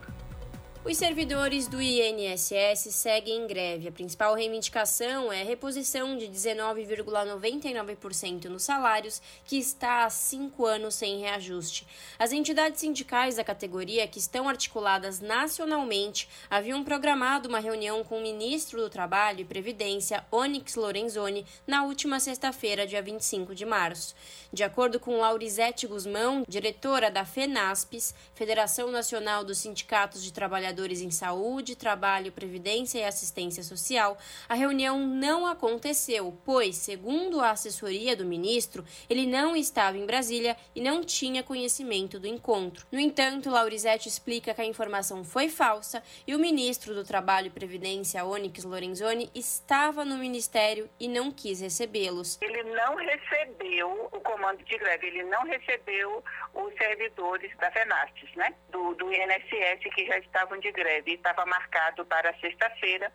Os servidores do INSS seguem em greve. A principal reivindicação é a reposição de 19,99% nos salários, que está há cinco anos sem reajuste. As entidades sindicais da categoria, que estão articuladas nacionalmente, haviam programado uma reunião com o ministro do Trabalho e Previdência, Onyx Lorenzoni, na última sexta-feira, dia 25 de março. De acordo com Laurisete Guzmão, diretora da FENASPES, Federação Nacional dos Sindicatos de Trabalhadores em Saúde, Trabalho, Previdência e Assistência Social, a reunião não aconteceu, pois, segundo a assessoria do ministro, ele não estava em Brasília e não tinha conhecimento do encontro. No entanto, Laurisete explica que a informação foi falsa e o ministro do Trabalho e Previdência, Onyx Lorenzoni, estava no ministério e não quis recebê-los. Ele não recebeu o comando de greve, ele não recebeu os servidores da FENASTES, né? Do, do INSS que já estavam de greve. Estava marcado para sexta-feira.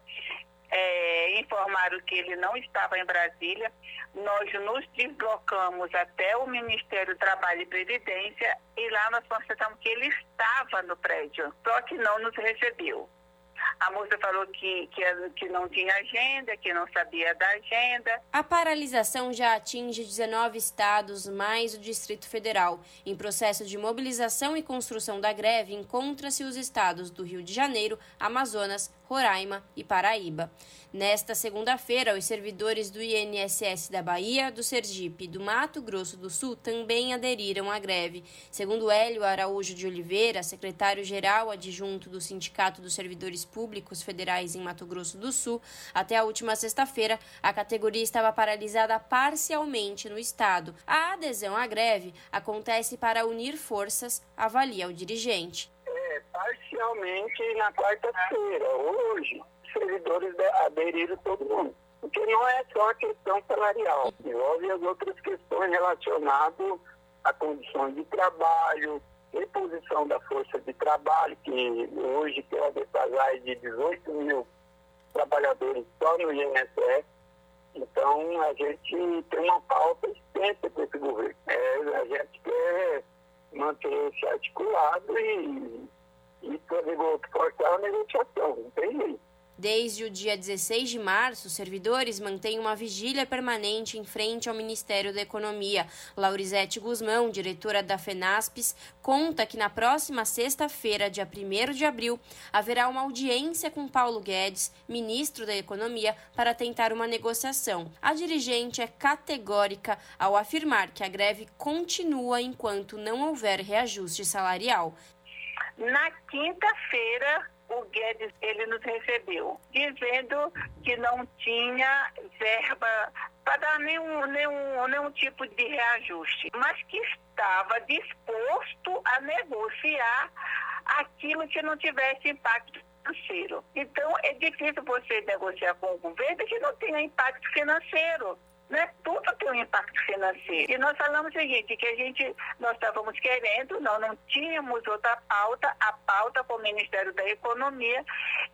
É, informaram que ele não estava em Brasília. Nós nos deslocamos até o Ministério do Trabalho e Previdência e lá nós constatamos que ele estava no prédio, só que não nos recebeu. A moça falou que, que, que não tinha agenda, que não sabia da agenda. A paralisação já atinge 19 estados, mais o Distrito Federal. Em processo de mobilização e construção da greve, encontra-se os estados do Rio de Janeiro, Amazonas, Roraima e Paraíba. Nesta segunda-feira, os servidores do INSS da Bahia, do Sergipe e do Mato Grosso do Sul também aderiram à greve. Segundo Hélio Araújo de Oliveira, secretário-geral adjunto do Sindicato dos Servidores Públicos Federais em Mato Grosso do Sul, até a última sexta-feira, a categoria estava paralisada parcialmente no estado. A adesão à greve acontece para unir forças, avalia o dirigente. É, parcialmente na quarta-feira, hoje servidores aderiram todo mundo. Porque não é só a questão salarial, envolve as outras questões relacionadas a condições de trabalho, reposição da força de trabalho, que hoje tem uma defasagem de 18 mil trabalhadores só no INSS. Então, a gente tem uma pauta extensa com esse governo. É, a gente quer manter-se articulado e, e fazer forçar a negociação, não tem jeito. Desde o dia 16 de março, servidores mantêm uma vigília permanente em frente ao Ministério da Economia. Laurisete Guzmão, diretora da FENASPES, conta que na próxima sexta-feira, dia 1 de abril, haverá uma audiência com Paulo Guedes, ministro da Economia, para tentar uma negociação. A dirigente é categórica ao afirmar que a greve continua enquanto não houver reajuste salarial. Na quinta-feira, o Guedes ele nos recebeu, dizendo que não tinha verba para dar nenhum, nenhum, nenhum tipo de reajuste, mas que estava disposto a negociar aquilo que não tivesse impacto financeiro. Então, é difícil você negociar com o governo que não tenha impacto financeiro né? Tudo tem um impacto financeiro. E nós falamos o seguinte, que a gente, nós estávamos querendo, nós não tínhamos outra pauta, a pauta com o Ministério da Economia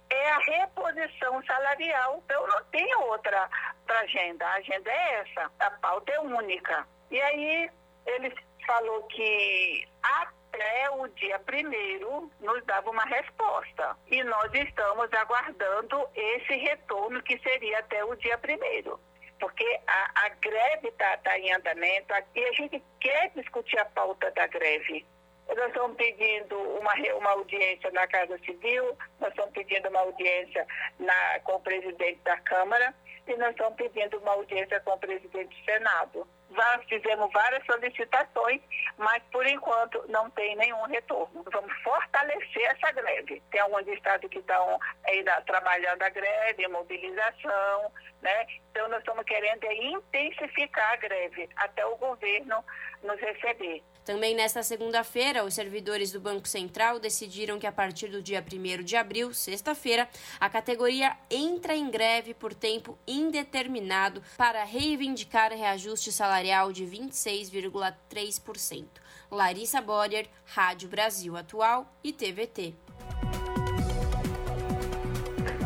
é a reposição salarial. Então não tem outra para agenda. A agenda é essa, a pauta é única. E aí ele falou que até o dia primeiro nos dava uma resposta. E nós estamos aguardando esse retorno que seria até o dia primeiro porque a, a greve está tá em andamento e a gente quer discutir a pauta da greve. Nós estamos pedindo uma, uma audiência na Casa Civil, nós estamos pedindo uma audiência na, com o presidente da Câmara e nós estamos pedindo uma audiência com o presidente do Senado. Já fizemos várias solicitações, mas por enquanto não tem nenhum retorno. Vamos fortalecer essa greve. Tem alguns estados que estão ainda trabalhando a greve, mobilização, né? Então nós estamos querendo é intensificar a greve até o governo nos receber. Também nesta segunda-feira, os servidores do Banco Central decidiram que a partir do dia 1 de abril, sexta-feira, a categoria entra em greve por tempo indeterminado para reivindicar reajuste salarial de 26,3%. Larissa Boyer, Rádio Brasil Atual e TVT.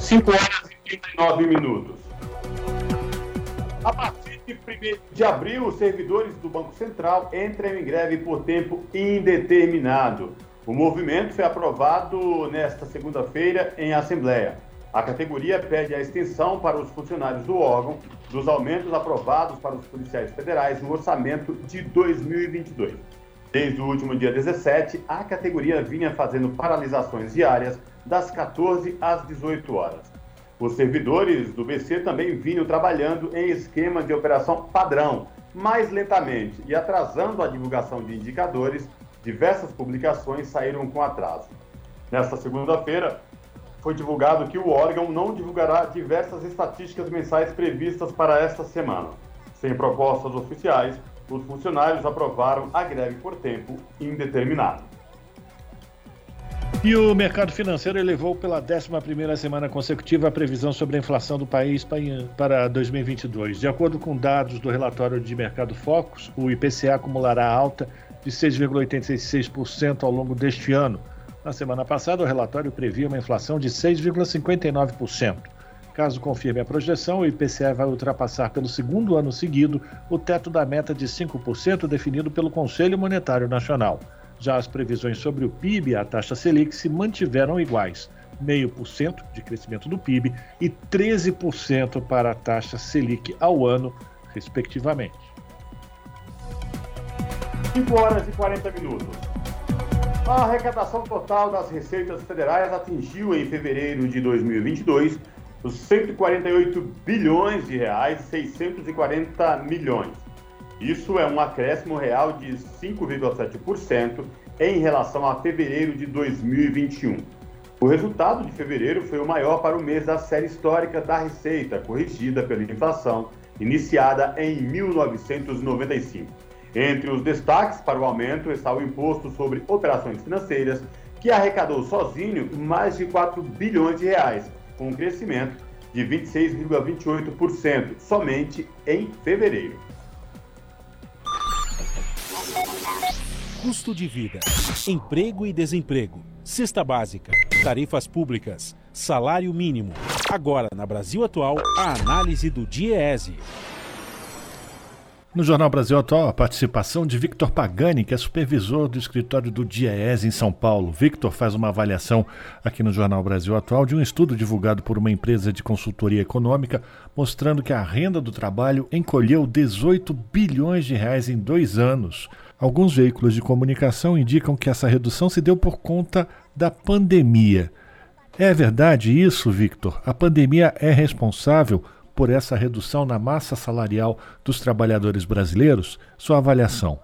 5 horas e 39 minutos. A partir 1 de abril, os servidores do Banco Central entram em greve por tempo indeterminado. O movimento foi aprovado nesta segunda-feira em Assembleia. A categoria pede a extensão para os funcionários do órgão dos aumentos aprovados para os policiais federais no orçamento de 2022. Desde o último dia 17, a categoria vinha fazendo paralisações diárias das 14 às 18 horas. Os servidores do BC também vinham trabalhando em esquema de operação padrão, mais lentamente e atrasando a divulgação de indicadores, diversas publicações saíram com atraso. Nesta segunda-feira, foi divulgado que o órgão não divulgará diversas estatísticas mensais previstas para esta semana. Sem propostas oficiais, os funcionários aprovaram a greve por tempo indeterminado. E o mercado financeiro elevou pela 11ª semana consecutiva a previsão sobre a inflação do país para 2022. De acordo com dados do relatório de Mercado Focus, o IPCA acumulará alta de 6,86% ao longo deste ano, na semana passada, o relatório previa uma inflação de 6,59%. Caso confirme a projeção, o IPCA vai ultrapassar pelo segundo ano seguido o teto da meta de 5% definido pelo Conselho Monetário Nacional. Já as previsões sobre o PIB e a taxa Selic se mantiveram iguais, 0,5% de crescimento do PIB e 13% para a taxa Selic ao ano, respectivamente. 5 horas e 40 minutos. A arrecadação total das receitas federais atingiu em fevereiro de 2022 os 148 bilhões de reais e 640 milhões. Isso é um acréscimo real de 5,7% em relação a fevereiro de 2021. O resultado de fevereiro foi o maior para o mês da série histórica da Receita, corrigida pela inflação, iniciada em 1995. Entre os destaques para o aumento está o imposto sobre operações financeiras, que arrecadou sozinho mais de 4 bilhões de reais, com um crescimento de 26,28% somente em fevereiro. Custo de vida, emprego e desemprego, cesta básica, tarifas públicas, salário mínimo. Agora, na Brasil Atual, a análise do DIEESE. No Jornal Brasil Atual, a participação de Victor Pagani, que é supervisor do escritório do DIEES em São Paulo. Victor faz uma avaliação aqui no Jornal Brasil Atual de um estudo divulgado por uma empresa de consultoria econômica, mostrando que a renda do trabalho encolheu 18 bilhões de reais em dois anos. Alguns veículos de comunicação indicam que essa redução se deu por conta da pandemia. É verdade isso, Victor? A pandemia é responsável por essa redução na massa salarial dos trabalhadores brasileiros? Sua avaliação.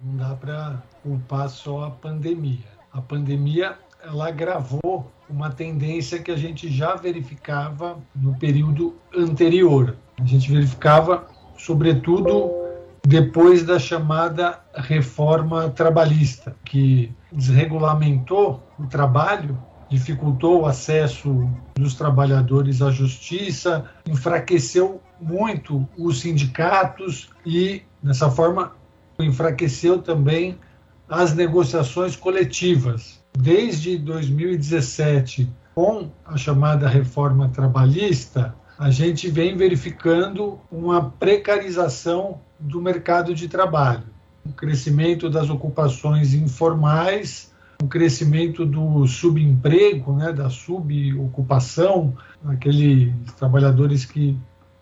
Não dá para culpar só a pandemia. A pandemia ela agravou uma tendência que a gente já verificava no período anterior. A gente verificava, sobretudo, depois da chamada reforma trabalhista, que desregulamentou o trabalho dificultou o acesso dos trabalhadores à justiça, enfraqueceu muito os sindicatos e, dessa forma, enfraqueceu também as negociações coletivas. Desde 2017, com a chamada reforma trabalhista, a gente vem verificando uma precarização do mercado de trabalho, o crescimento das ocupações informais, o crescimento do subemprego, né, da subocupação, aqueles trabalhadores que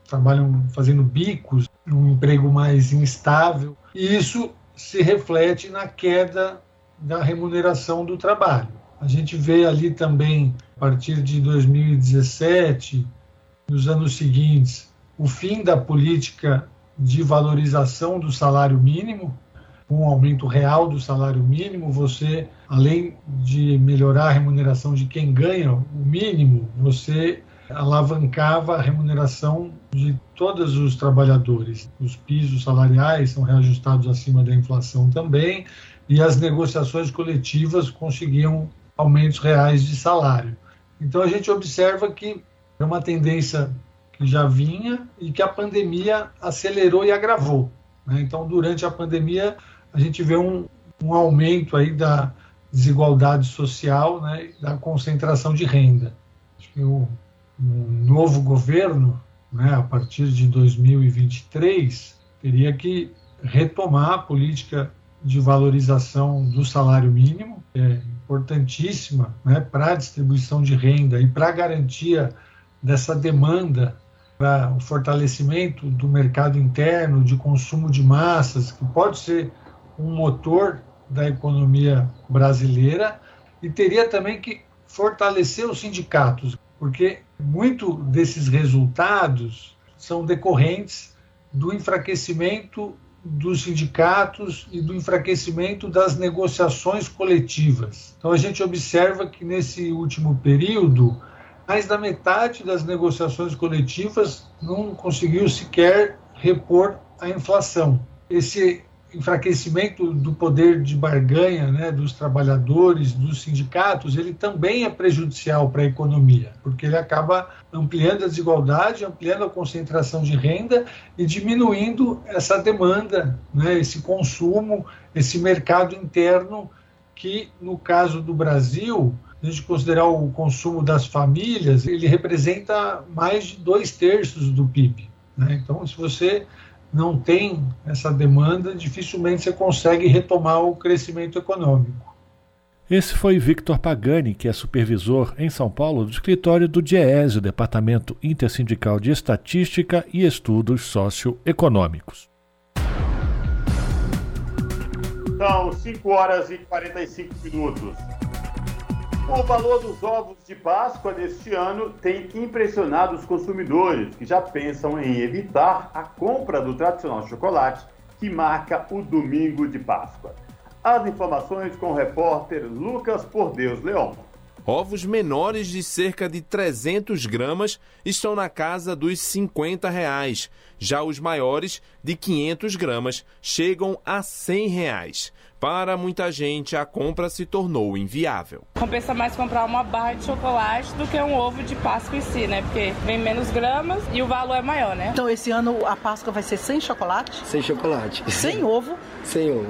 trabalham fazendo bicos, um emprego mais instável, e isso se reflete na queda da remuneração do trabalho. A gente vê ali também, a partir de 2017, nos anos seguintes, o fim da política de valorização do salário mínimo, um aumento real do salário mínimo, você, além de melhorar a remuneração de quem ganha o mínimo, você alavancava a remuneração de todos os trabalhadores. Os pisos salariais são reajustados acima da inflação também, e as negociações coletivas conseguiam aumentos reais de salário. Então a gente observa que é uma tendência que já vinha e que a pandemia acelerou e agravou. Né? Então, durante a pandemia, a gente vê um, um aumento aí da desigualdade social, né, da concentração de renda. Acho que o, o novo governo, né, a partir de 2023, teria que retomar a política de valorização do salário mínimo, é importantíssima né, para a distribuição de renda e para a garantia dessa demanda para o fortalecimento do mercado interno, de consumo de massas, que pode ser um motor da economia brasileira, e teria também que fortalecer os sindicatos, porque muito desses resultados são decorrentes do enfraquecimento dos sindicatos e do enfraquecimento das negociações coletivas. Então a gente observa que nesse último período mais da metade das negociações coletivas não conseguiu sequer repor a inflação. Esse enfraquecimento do poder de barganha né, dos trabalhadores, dos sindicatos, ele também é prejudicial para a economia, porque ele acaba ampliando a desigualdade, ampliando a concentração de renda e diminuindo essa demanda, né, esse consumo, esse mercado interno que, no caso do Brasil, a gente considerar o consumo das famílias, ele representa mais de dois terços do PIB. Né? Então, se você não tem essa demanda, dificilmente você consegue retomar o crescimento econômico. Esse foi Victor Pagani, que é supervisor em São Paulo do escritório do DIEESE, Departamento Intersindical de Estatística e Estudos Socioeconômicos. São 5 horas e 45 minutos. O valor dos ovos de Páscoa deste ano tem impressionado os consumidores, que já pensam em evitar a compra do tradicional chocolate que marca o domingo de Páscoa. As informações com o repórter Lucas Por Deus Leão. Ovos menores de cerca de 300 gramas estão na casa dos 50 reais. Já os maiores, de 500 gramas, chegam a 100 reais. Para muita gente, a compra se tornou inviável. Compensa mais comprar uma barra de chocolate do que um ovo de Páscoa em si, né? Porque vem menos gramas e o valor é maior, né? Então esse ano a Páscoa vai ser sem chocolate? Sem chocolate. Sem ovo? Sem ovo.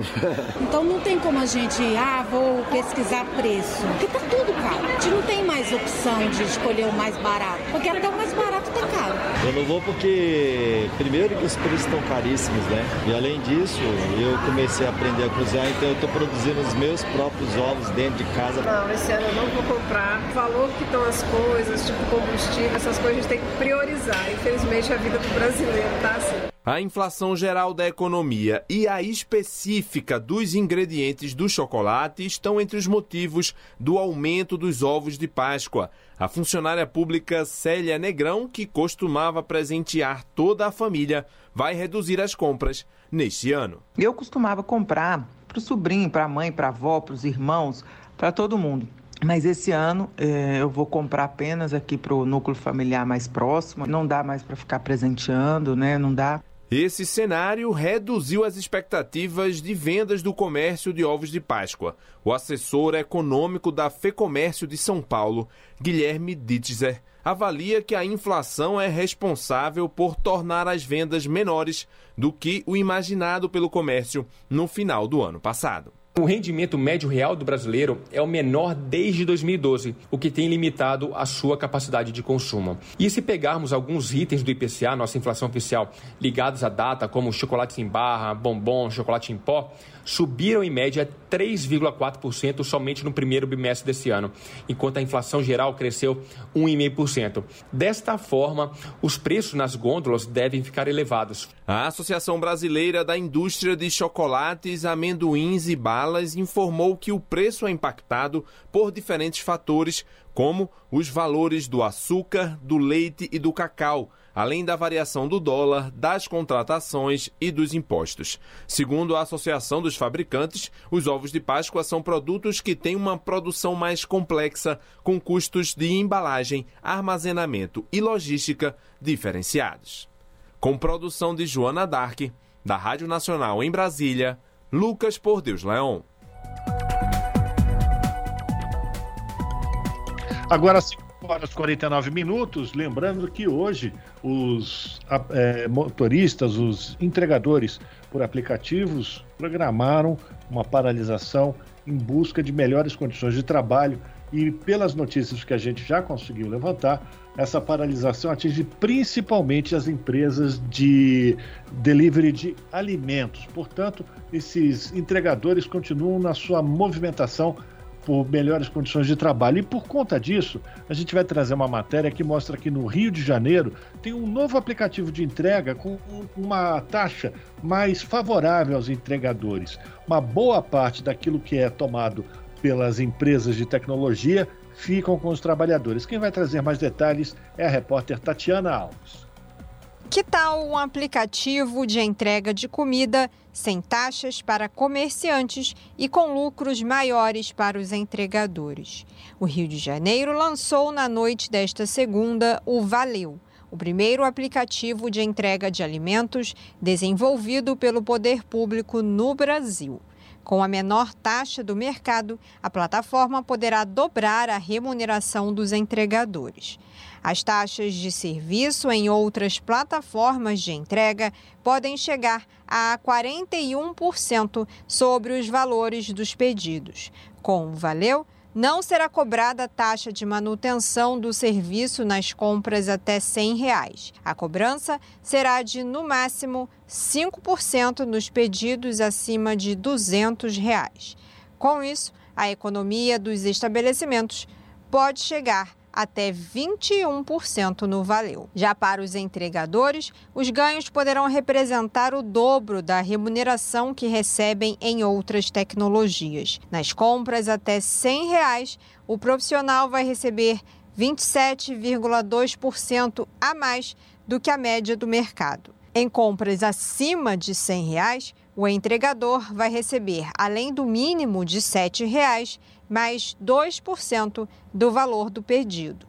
então não tem como a gente, ah, vou pesquisar preço. Porque tá tudo caro. A gente não tem mais opção de escolher o mais barato. Porque até o mais barato tá caro. Eu não vou porque, primeiro, que os preços estão caríssimos, né? E além disso, eu comecei a aprender a cozinhar, então eu estou produzindo os meus próprios ovos dentro de casa. Não, esse ano eu não vou comprar. O valor que estão as coisas, tipo combustível, essas coisas a gente tem que priorizar. Infelizmente a vida do brasileiro tá assim. A inflação geral da economia e a específica dos ingredientes do chocolate estão entre os motivos do aumento dos ovos de Páscoa. A funcionária pública Célia Negrão, que costumava presentear toda a família, vai reduzir as compras neste ano. Eu costumava comprar para o sobrinho, para a mãe, para a avó, para os irmãos, para todo mundo. Mas esse ano eh, eu vou comprar apenas aqui para o núcleo familiar mais próximo. Não dá mais para ficar presenteando, né? Não dá. Esse cenário reduziu as expectativas de vendas do comércio de ovos de Páscoa. O assessor econômico da FEComércio de São Paulo, Guilherme Ditzer, avalia que a inflação é responsável por tornar as vendas menores do que o imaginado pelo comércio no final do ano passado. O rendimento médio real do brasileiro é o menor desde 2012, o que tem limitado a sua capacidade de consumo. E se pegarmos alguns itens do IPCA, nossa inflação oficial, ligados à data, como chocolate em barra, bombom, chocolate em pó, subiram em média 3,4% somente no primeiro bimestre desse ano, enquanto a inflação geral cresceu 1,5%. Desta forma, os preços nas gôndolas devem ficar elevados. A Associação Brasileira da Indústria de Chocolates, Amendoins e Balas informou que o preço é impactado por diferentes fatores, como os valores do açúcar, do leite e do cacau além da variação do dólar, das contratações e dos impostos. Segundo a Associação dos Fabricantes, os ovos de Páscoa são produtos que têm uma produção mais complexa, com custos de embalagem, armazenamento e logística diferenciados. Com produção de Joana Dark, da Rádio Nacional em Brasília, Lucas Por Deus Leão. Agora, 5 horas e 49 minutos. Lembrando que hoje os é, motoristas, os entregadores por aplicativos, programaram uma paralisação em busca de melhores condições de trabalho e pelas notícias que a gente já conseguiu levantar, essa paralisação atinge principalmente as empresas de delivery de alimentos. Portanto, esses entregadores continuam na sua movimentação por melhores condições de trabalho. E por conta disso, a gente vai trazer uma matéria que mostra que no Rio de Janeiro tem um novo aplicativo de entrega com uma taxa mais favorável aos entregadores. Uma boa parte daquilo que é tomado pelas empresas de tecnologia ficam com os trabalhadores. Quem vai trazer mais detalhes é a repórter Tatiana Alves. Que tal um aplicativo de entrega de comida sem taxas para comerciantes e com lucros maiores para os entregadores? O Rio de Janeiro lançou na noite desta segunda o Valeu, o primeiro aplicativo de entrega de alimentos desenvolvido pelo poder público no Brasil. Com a menor taxa do mercado, a plataforma poderá dobrar a remuneração dos entregadores. As taxas de serviço em outras plataformas de entrega podem chegar a 41% sobre os valores dos pedidos. Com o Valeu, não será cobrada taxa de manutenção do serviço nas compras até 100 reais. A cobrança será de, no máximo, 5% nos pedidos acima de 200 reais. Com isso, a economia dos estabelecimentos pode chegar até 21% no valeu. Já para os entregadores, os ganhos poderão representar o dobro da remuneração que recebem em outras tecnologias. Nas compras até 100 reais, o profissional vai receber 27,2% a mais do que a média do mercado. Em compras acima de 100 reais, o entregador vai receber, além do mínimo de R$ 7,00, mais 2% do valor do pedido.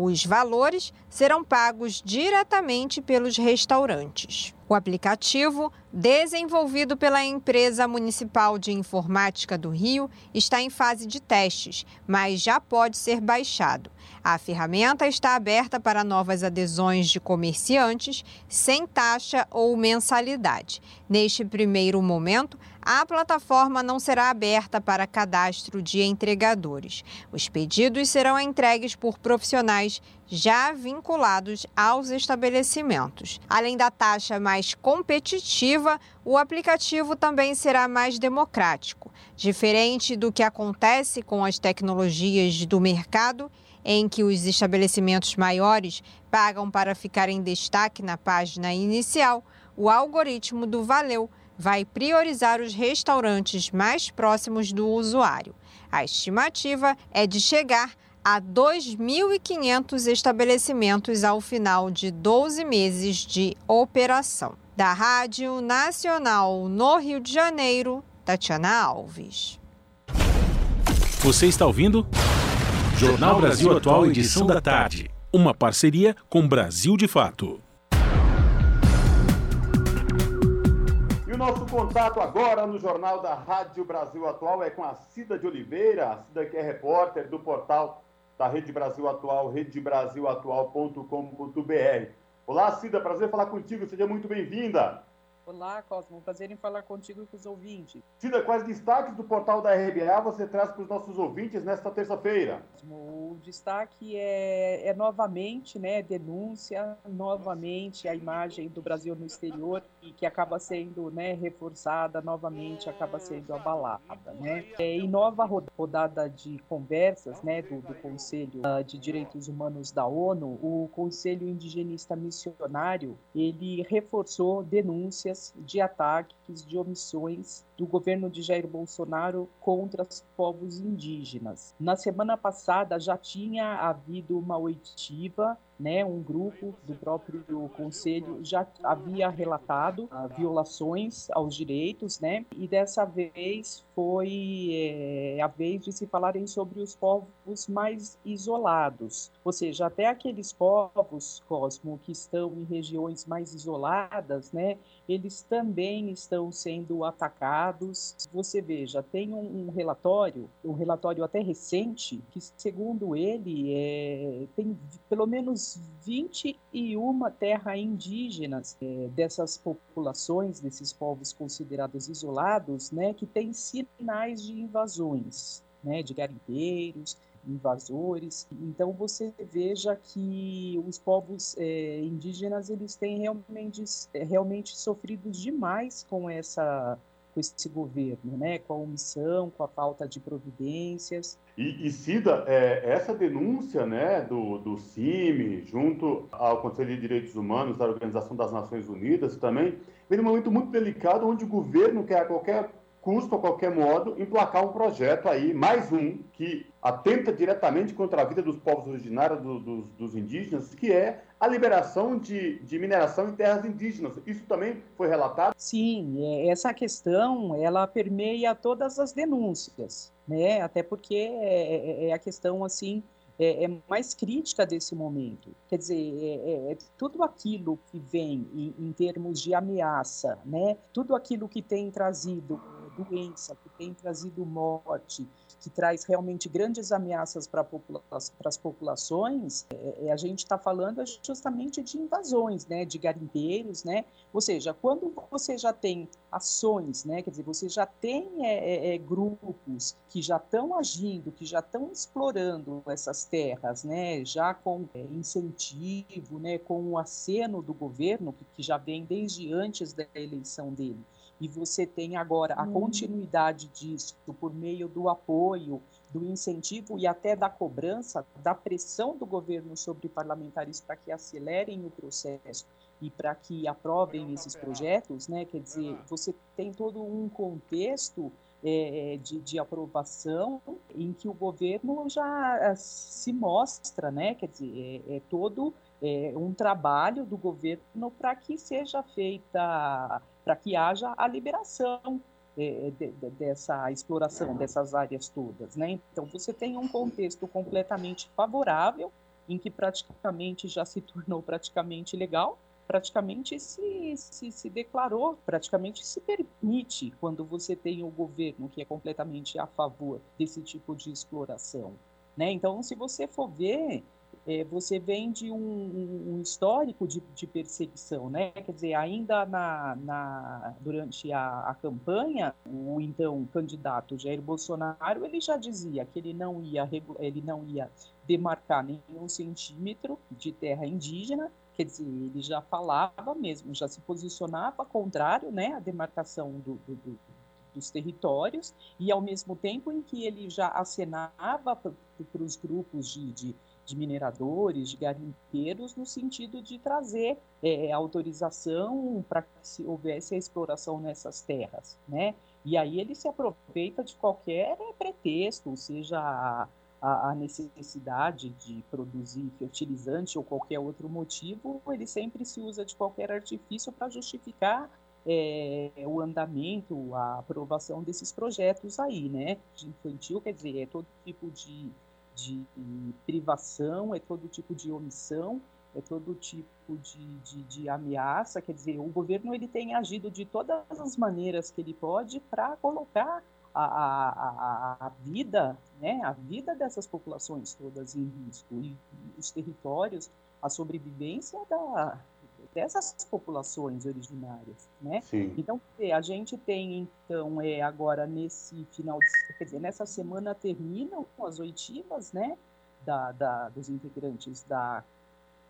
Os valores serão pagos diretamente pelos restaurantes. O aplicativo, desenvolvido pela empresa municipal de informática do Rio, está em fase de testes, mas já pode ser baixado. A ferramenta está aberta para novas adesões de comerciantes sem taxa ou mensalidade. Neste primeiro momento, a plataforma não será aberta para cadastro de entregadores. Os pedidos serão entregues por profissionais já vinculados aos estabelecimentos. Além da taxa mais competitiva, o aplicativo também será mais democrático. Diferente do que acontece com as tecnologias do mercado, em que os estabelecimentos maiores pagam para ficar em destaque na página inicial, o algoritmo do Valeu vai priorizar os restaurantes mais próximos do usuário. A estimativa é de chegar a 2.500 estabelecimentos ao final de 12 meses de operação. Da Rádio Nacional no Rio de Janeiro, Tatiana Alves. Você está ouvindo? Jornal Brasil Atual, edição da tarde. Uma parceria com Brasil de Fato. Nosso contato agora no Jornal da Rádio Brasil Atual é com a Cida de Oliveira, a Cida que é repórter do portal da Rede Brasil Atual, redebrasilatual.com.br. Olá, Cida, prazer falar contigo, seja muito bem-vinda. Olá, Cosmo. Prazer em falar contigo e com os ouvintes. Cida, quais destaques do portal da RBA você traz para os nossos ouvintes nesta terça-feira? O destaque é, é, novamente, né, denúncia, novamente a imagem do Brasil no exterior e que acaba sendo, né, reforçada, novamente acaba sendo abalada, né. É, em nova rodada de conversas, né, do, do Conselho ah, de Direitos Humanos da ONU, o Conselho Indigenista Missionário, ele reforçou denúncias de ataques, de omissões do governo de Jair Bolsonaro contra os povos indígenas. Na semana passada já tinha havido uma oitiva né, um grupo do próprio conselho já havia relatado violações aos direitos, né, e dessa vez foi é, a vez de se falarem sobre os povos mais isolados, ou seja, até aqueles povos, Cosmo, que estão em regiões mais isoladas, né, eles também estão sendo atacados dados. Você veja, tem um, um relatório, um relatório até recente, que segundo ele é, tem pelo menos 21 terras indígenas é, dessas populações, desses povos considerados isolados, né, que têm sinais de invasões, né, de garimpeiros, invasores. Então você veja que os povos é, indígenas eles têm realmente, é, realmente sofrido demais com essa com esse governo, né? com a omissão, com a falta de providências. E, e Cida, é, essa denúncia né, do, do CIMI, junto ao Conselho de Direitos Humanos da Organização das Nações Unidas também, vem num momento muito delicado onde o governo quer a qualquer custo, a qualquer modo, emplacar um projeto aí, mais um, que atenta diretamente contra a vida dos povos originários, do, dos, dos, indígenas, que é a liberação de, de mineração em terras indígenas. Isso também foi relatado? Sim, é, essa questão, ela permeia todas as denúncias, né? Até porque é, é, é a questão, assim, é, é, mais crítica desse momento. Quer dizer, é, é, é tudo aquilo que vem em, em, termos de ameaça, né? tudo aquilo que tem trazido doença, que tem trazido morte, que traz realmente grandes ameaças para popula as populações, é, é, a gente está falando justamente de invasões, né, de garimpeiros, né, ou seja, quando você já tem ações, né, quer dizer, você já tem é, é, é grupos que já estão agindo, que já estão explorando essas terras, né, já com é, incentivo, né, com o aceno do governo, que, que já vem desde antes da eleição dele, e você tem agora a hum. continuidade disso por meio do apoio, do incentivo e até da cobrança, da pressão do governo sobre parlamentares para que acelerem o processo e para que aprovem esses projetos, né? Quer dizer, você tem todo um contexto é, de, de, aprovação em que o governo já se mostra, né? Quer dizer, é, é todo é, um trabalho do governo para que seja feita para que haja a liberação é, de, de, dessa exploração dessas áreas todas, né? Então você tem um contexto completamente favorável em que praticamente já se tornou praticamente legal, praticamente se, se, se declarou, praticamente se permite quando você tem o governo que é completamente a favor desse tipo de exploração, né? Então se você for ver você vem de um, um histórico de, de, perseguição, né? Quer dizer, ainda na, na durante a, a, campanha, o então candidato Jair Bolsonaro ele já dizia que ele não ia ele não ia demarcar nenhum centímetro de terra indígena, quer dizer, ele já falava mesmo, já se posicionava contrário, né, à demarcação do, do, do dos territórios e ao mesmo tempo em que ele já acenava para os grupos de, de de mineradores, de garimpeiros, no sentido de trazer é, autorização para que se houvesse a exploração nessas terras, né? E aí ele se aproveita de qualquer pretexto, seja a, a, necessidade de produzir fertilizante ou qualquer outro motivo, ele sempre se usa de qualquer artifício para justificar é, o andamento, a aprovação desses projetos aí, né? De infantil, quer dizer, é todo tipo de de privação, é todo tipo de omissão, é todo tipo de, de, de, ameaça. Quer dizer, o governo ele tem agido de todas as maneiras que ele pode para colocar a, a, a, vida, né, a vida dessas populações todas em risco e os territórios, a sobrevivência da, dessas populações originárias, né? Sim. Então, a gente tem, então, é, agora nesse final, de, quer dizer, nessa semana terminam as oitivas, né, da, da dos integrantes da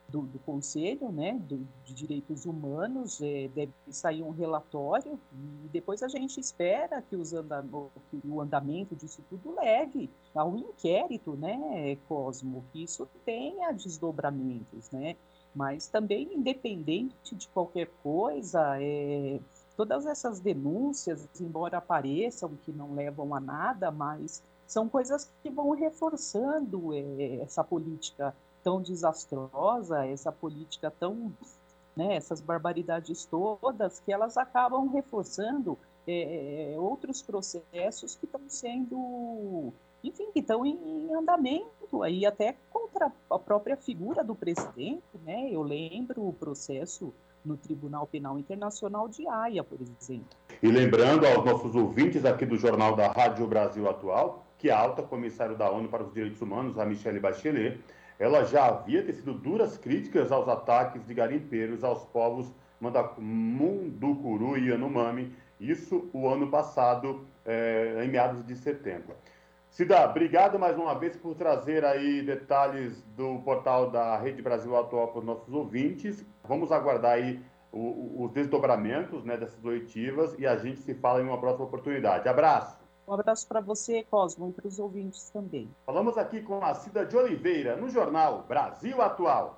do, do, Conselho né, do, de Direitos Humanos, é, deve sair um relatório e depois a gente espera que, os anda, que o andamento disso tudo leve ao inquérito, né, Cosmo, que isso tenha desdobramentos, né, mas também, independente de qualquer coisa, é, todas essas denúncias, embora apareçam que não levam a nada, mas são coisas que vão reforçando é, essa política tão desastrosa, essa política tão. Né, essas barbaridades todas, que elas acabam reforçando é, outros processos que estão sendo enfim, que estão em, andamento aí até contra a própria figura do presidente, né? Eu lembro o processo no Tribunal Penal Internacional de Haia, por exemplo. E lembrando aos nossos ouvintes aqui do Jornal da Rádio Brasil Atual, que a alta comissária da ONU para os Direitos Humanos, a Michelle Bachelet, ela já havia tecido duras críticas aos ataques de garimpeiros aos povos Munducuru e Yanomami, isso o ano passado, é, em meados de setembro. Cida, obrigado mais uma vez por trazer aí detalhes do portal da Rede Brasil Atual para os nossos ouvintes. Vamos aguardar aí os desdobramentos né, dessas oitivas e a gente se fala em uma próxima oportunidade. Abraço! Um abraço para você, Cosmo, e para os ouvintes também. Falamos aqui com a Cida de Oliveira, no jornal Brasil Atual.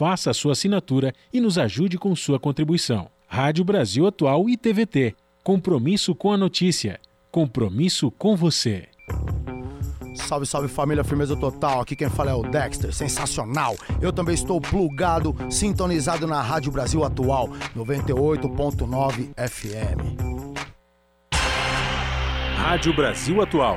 faça a sua assinatura e nos ajude com sua contribuição. Rádio Brasil Atual e TVT. Compromisso com a notícia. Compromisso com você. Salve, salve família, firmeza total. Aqui quem fala é o Dexter, sensacional. Eu também estou plugado, sintonizado na Rádio Brasil Atual, 98.9 FM. Rádio Brasil Atual.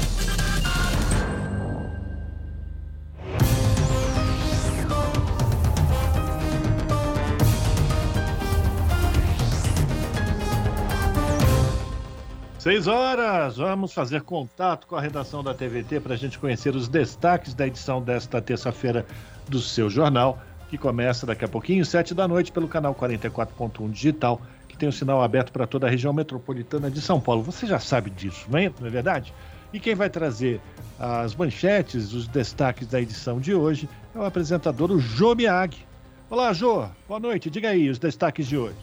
Seis horas, vamos fazer contato com a redação da TVT para a gente conhecer os destaques da edição desta terça-feira do seu jornal, que começa daqui a pouquinho, sete da noite, pelo canal 44.1 Digital, que tem o sinal aberto para toda a região metropolitana de São Paulo. Você já sabe disso, não é, não é verdade? E quem vai trazer as manchetes, os destaques da edição de hoje é o apresentador o Jô Miag. Olá, Jô, boa noite, diga aí os destaques de hoje.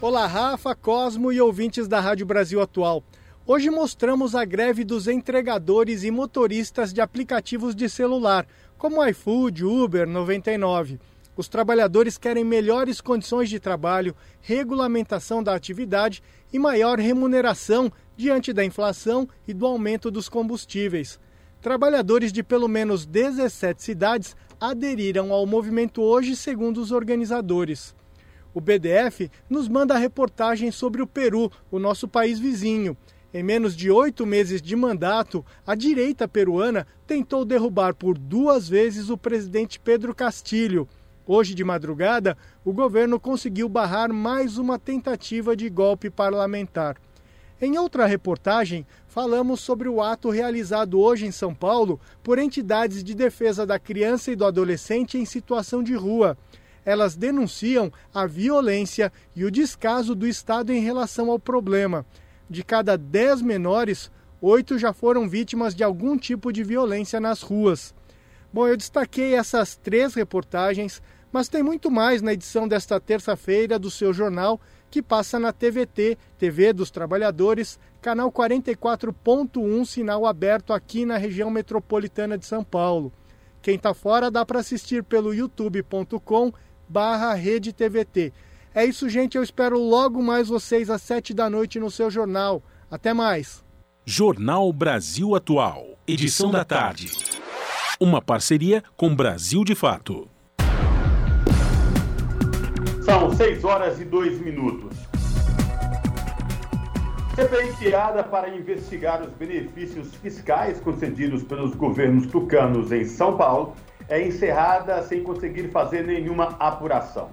Olá, Rafa, Cosmo e ouvintes da Rádio Brasil Atual. Hoje mostramos a greve dos entregadores e motoristas de aplicativos de celular, como iFood, Uber, 99. Os trabalhadores querem melhores condições de trabalho, regulamentação da atividade e maior remuneração diante da inflação e do aumento dos combustíveis. Trabalhadores de pelo menos 17 cidades aderiram ao movimento hoje, segundo os organizadores. O BDF nos manda a reportagem sobre o Peru, o nosso país vizinho. Em menos de oito meses de mandato, a direita peruana tentou derrubar por duas vezes o presidente Pedro Castilho. Hoje de madrugada, o governo conseguiu barrar mais uma tentativa de golpe parlamentar. Em outra reportagem, falamos sobre o ato realizado hoje em São Paulo por entidades de defesa da criança e do adolescente em situação de rua. Elas denunciam a violência e o descaso do Estado em relação ao problema de cada 10 menores, oito já foram vítimas de algum tipo de violência nas ruas. Bom, eu destaquei essas três reportagens, mas tem muito mais na edição desta terça-feira do seu jornal, que passa na TVT, TV dos Trabalhadores, canal 44.1, sinal aberto aqui na região metropolitana de São Paulo. Quem está fora dá para assistir pelo youtube.com barra rede TVT. É isso, gente. Eu espero logo mais vocês às sete da noite no seu jornal. Até mais. Jornal Brasil Atual, edição da tarde. Uma parceria com Brasil de Fato. São seis horas e dois minutos. CPI criada para investigar os benefícios fiscais concedidos pelos governos tucanos em São Paulo é encerrada sem conseguir fazer nenhuma apuração.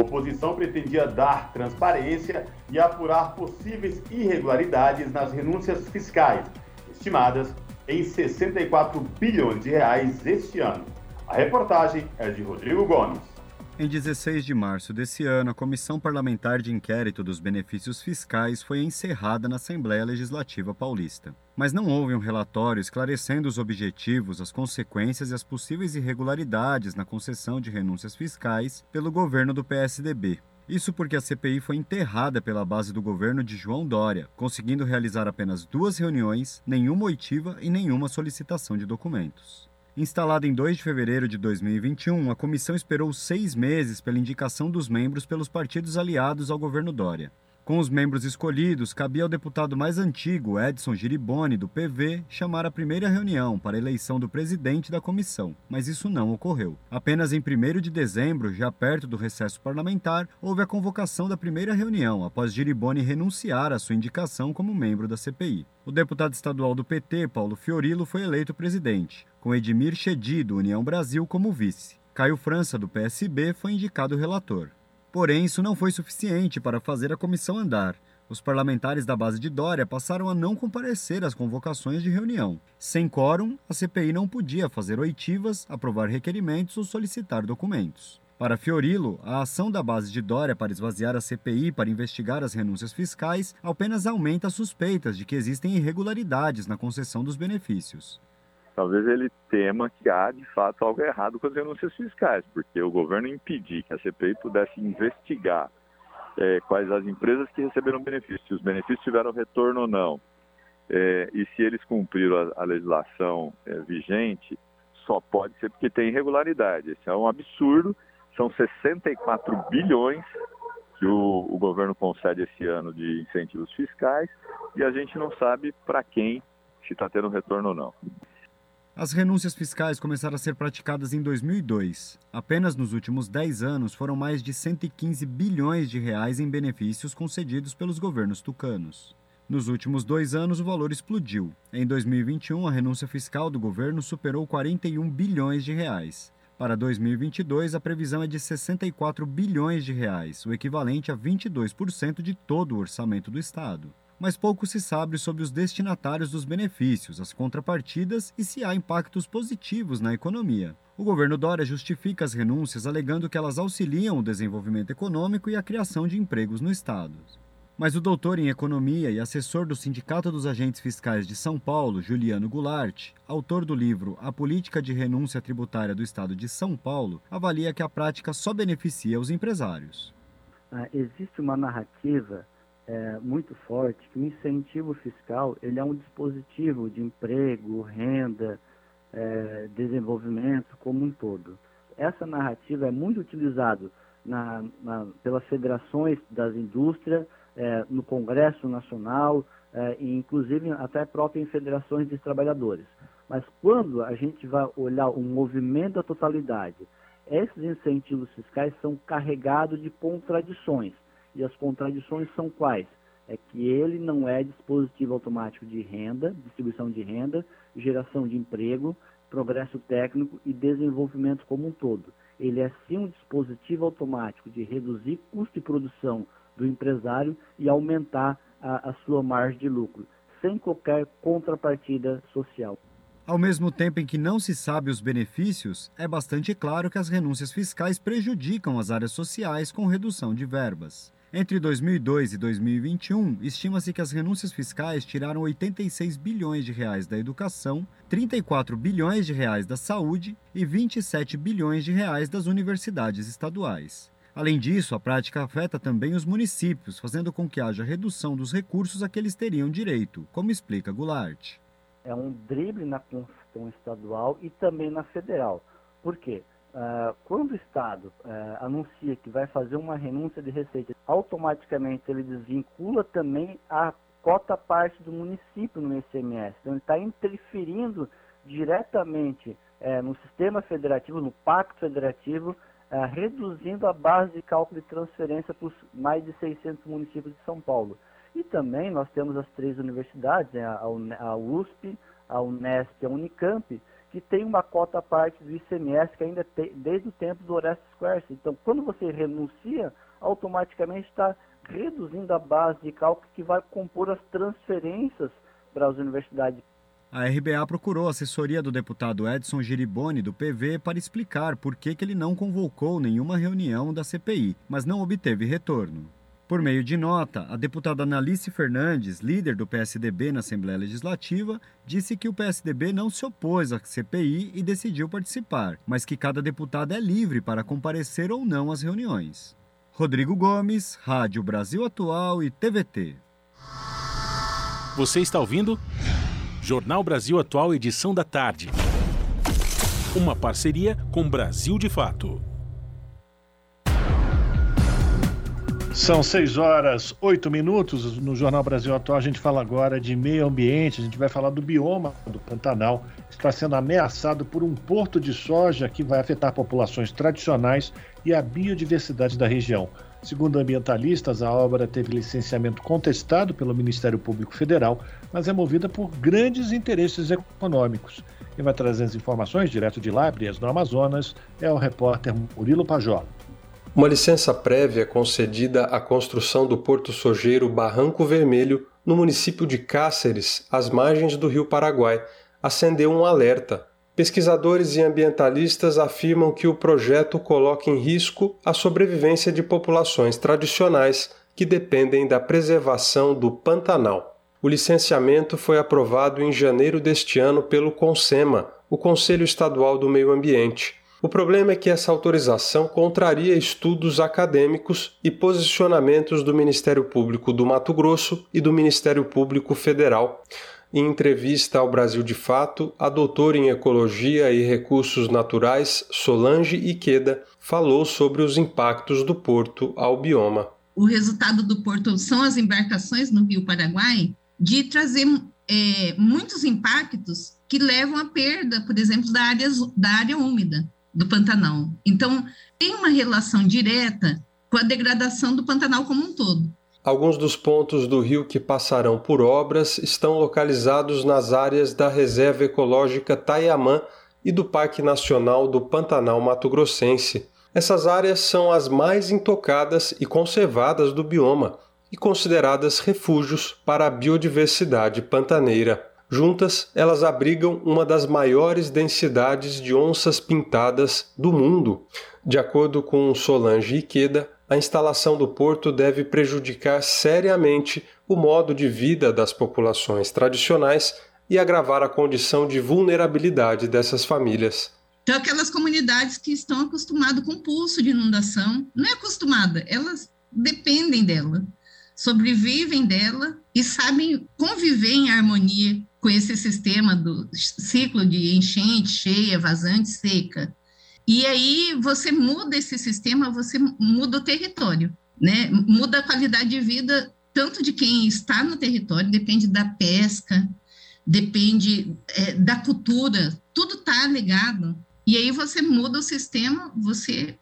Oposição pretendia dar transparência e apurar possíveis irregularidades nas renúncias fiscais, estimadas em 64 bilhões de reais este ano. A reportagem é de Rodrigo Gomes. Em 16 de março desse ano, a Comissão Parlamentar de Inquérito dos Benefícios Fiscais foi encerrada na Assembleia Legislativa Paulista. Mas não houve um relatório esclarecendo os objetivos, as consequências e as possíveis irregularidades na concessão de renúncias fiscais pelo governo do PSDB. Isso porque a CPI foi enterrada pela base do governo de João Dória, conseguindo realizar apenas duas reuniões, nenhuma oitiva e nenhuma solicitação de documentos. Instalada em 2 de fevereiro de 2021, a comissão esperou seis meses pela indicação dos membros pelos partidos aliados ao governo Dória. Com os membros escolhidos, cabia ao deputado mais antigo, Edson Giriboni, do PV, chamar a primeira reunião para a eleição do presidente da comissão, mas isso não ocorreu. Apenas em 1 de dezembro, já perto do recesso parlamentar, houve a convocação da primeira reunião, após Giriboni renunciar à sua indicação como membro da CPI. O deputado estadual do PT, Paulo Fiorilo, foi eleito presidente, com Edmir Chedi, do União Brasil, como vice. Caio França, do PSB, foi indicado relator. Porém, isso não foi suficiente para fazer a comissão andar. Os parlamentares da base de Dória passaram a não comparecer às convocações de reunião. Sem quórum, a CPI não podia fazer oitivas, aprovar requerimentos ou solicitar documentos. Para Fiorilo, a ação da base de Dória para esvaziar a CPI para investigar as renúncias fiscais apenas aumenta as suspeitas de que existem irregularidades na concessão dos benefícios talvez ele tema que há de fato algo errado com as renúncias fiscais, porque o governo impedir que a CPI pudesse investigar é, quais as empresas que receberam benefícios, se os benefícios tiveram retorno ou não, é, e se eles cumpriram a, a legislação é, vigente, só pode ser porque tem irregularidade. Esse é um absurdo. São 64 bilhões que o, o governo concede esse ano de incentivos fiscais e a gente não sabe para quem se está tendo retorno ou não. As renúncias fiscais começaram a ser praticadas em 2002. Apenas nos últimos 10 anos foram mais de 115 bilhões de reais em benefícios concedidos pelos governos tucanos. Nos últimos dois anos, o valor explodiu. Em 2021, a renúncia fiscal do governo superou 41 bilhões de reais. Para 2022, a previsão é de 64 bilhões de reais, o equivalente a 22% de todo o orçamento do Estado mas pouco se sabe sobre os destinatários dos benefícios, as contrapartidas e se há impactos positivos na economia. O governo Dória justifica as renúncias alegando que elas auxiliam o desenvolvimento econômico e a criação de empregos no Estado. Mas o doutor em economia e assessor do Sindicato dos Agentes Fiscais de São Paulo, Juliano Goulart, autor do livro A Política de Renúncia Tributária do Estado de São Paulo, avalia que a prática só beneficia os empresários. Ah, existe uma narrativa é, muito forte que o incentivo fiscal ele é um dispositivo de emprego, renda, é, desenvolvimento como um todo. Essa narrativa é muito utilizada na, na, pelas federações das indústrias, é, no Congresso Nacional, é, e inclusive até próprio em federações de trabalhadores. Mas quando a gente vai olhar o movimento da totalidade, esses incentivos fiscais são carregados de contradições. E as contradições são quais? É que ele não é dispositivo automático de renda, distribuição de renda, geração de emprego, progresso técnico e desenvolvimento como um todo. Ele é sim um dispositivo automático de reduzir custo de produção do empresário e aumentar a, a sua margem de lucro, sem qualquer contrapartida social. Ao mesmo tempo em que não se sabe os benefícios, é bastante claro que as renúncias fiscais prejudicam as áreas sociais com redução de verbas. Entre 2002 e 2021, estima-se que as renúncias fiscais tiraram 86 bilhões de reais da educação, 34 bilhões de reais da saúde e 27 bilhões de reais das universidades estaduais. Além disso, a prática afeta também os municípios, fazendo com que haja redução dos recursos a que eles teriam direito, como explica Goulart. É um drible na Constituição estadual e também na federal. Por quê? Uh, quando o Estado uh, anuncia que vai fazer uma renúncia de receita, automaticamente ele desvincula também a cota parte do município no ICMS. Então ele está interferindo diretamente uh, no sistema federativo, no pacto federativo, reduzindo a base de cálculo de transferência para os mais de 600 municípios de São Paulo. E também nós temos as três universidades, né, a USP, a Unesp e a Unicamp, que tem uma cota à parte do ICMS que ainda tem, desde o tempo do Orestes Quercia. Então, quando você renuncia, automaticamente está reduzindo a base de cálculo que vai compor as transferências para as universidades. A RBA procurou a assessoria do deputado Edson Giriboni, do PV, para explicar por que, que ele não convocou nenhuma reunião da CPI, mas não obteve retorno. Por meio de nota, a deputada Analice Fernandes, líder do PSDB na Assembleia Legislativa, disse que o PSDB não se opôs à CPI e decidiu participar, mas que cada deputado é livre para comparecer ou não às reuniões. Rodrigo Gomes, Rádio Brasil Atual e TVT. Você está ouvindo? Jornal Brasil Atual, edição da tarde. Uma parceria com Brasil de Fato. São 6 horas 8 minutos. No Jornal Brasil Atual, a gente fala agora de meio ambiente. A gente vai falar do bioma do Pantanal, que está sendo ameaçado por um porto de soja que vai afetar populações tradicionais e a biodiversidade da região. Segundo ambientalistas, a obra teve licenciamento contestado pelo Ministério Público Federal, mas é movida por grandes interesses econômicos. Quem vai trazer as informações direto de Lábrias, no Amazonas, é o repórter Murilo Pajola. Uma licença prévia concedida à construção do Porto Sojeiro Barranco Vermelho, no município de Cáceres, às margens do rio Paraguai, acendeu um alerta. Pesquisadores e ambientalistas afirmam que o projeto coloca em risco a sobrevivência de populações tradicionais que dependem da preservação do Pantanal. O licenciamento foi aprovado em janeiro deste ano pelo CONSEMA, o Conselho Estadual do Meio Ambiente. O problema é que essa autorização contraria estudos acadêmicos e posicionamentos do Ministério Público do Mato Grosso e do Ministério Público Federal. Em entrevista ao Brasil de Fato, a doutora em Ecologia e Recursos Naturais, Solange Iqueda, falou sobre os impactos do porto ao bioma. O resultado do porto são as embarcações no Rio Paraguai de trazer é, muitos impactos que levam à perda, por exemplo, da área, da área úmida do Pantanal. Então, tem uma relação direta com a degradação do Pantanal como um todo. Alguns dos pontos do rio que passarão por obras estão localizados nas áreas da Reserva Ecológica Taiamã e do Parque Nacional do Pantanal Mato Grossense. Essas áreas são as mais intocadas e conservadas do bioma e consideradas refúgios para a biodiversidade pantaneira. Juntas, elas abrigam uma das maiores densidades de onças pintadas do mundo. De acordo com Solange Iqueda, a instalação do porto deve prejudicar seriamente o modo de vida das populações tradicionais e agravar a condição de vulnerabilidade dessas famílias. Então, aquelas comunidades que estão acostumadas com pulso de inundação, não é acostumada, elas dependem dela, sobrevivem dela e sabem conviver em harmonia com esse sistema do ciclo de enchente, cheia, vazante, seca. E aí você muda esse sistema, você muda o território, né? Muda a qualidade de vida tanto de quem está no território, depende da pesca, depende é, da cultura, tudo está ligado. E aí você muda o sistema, você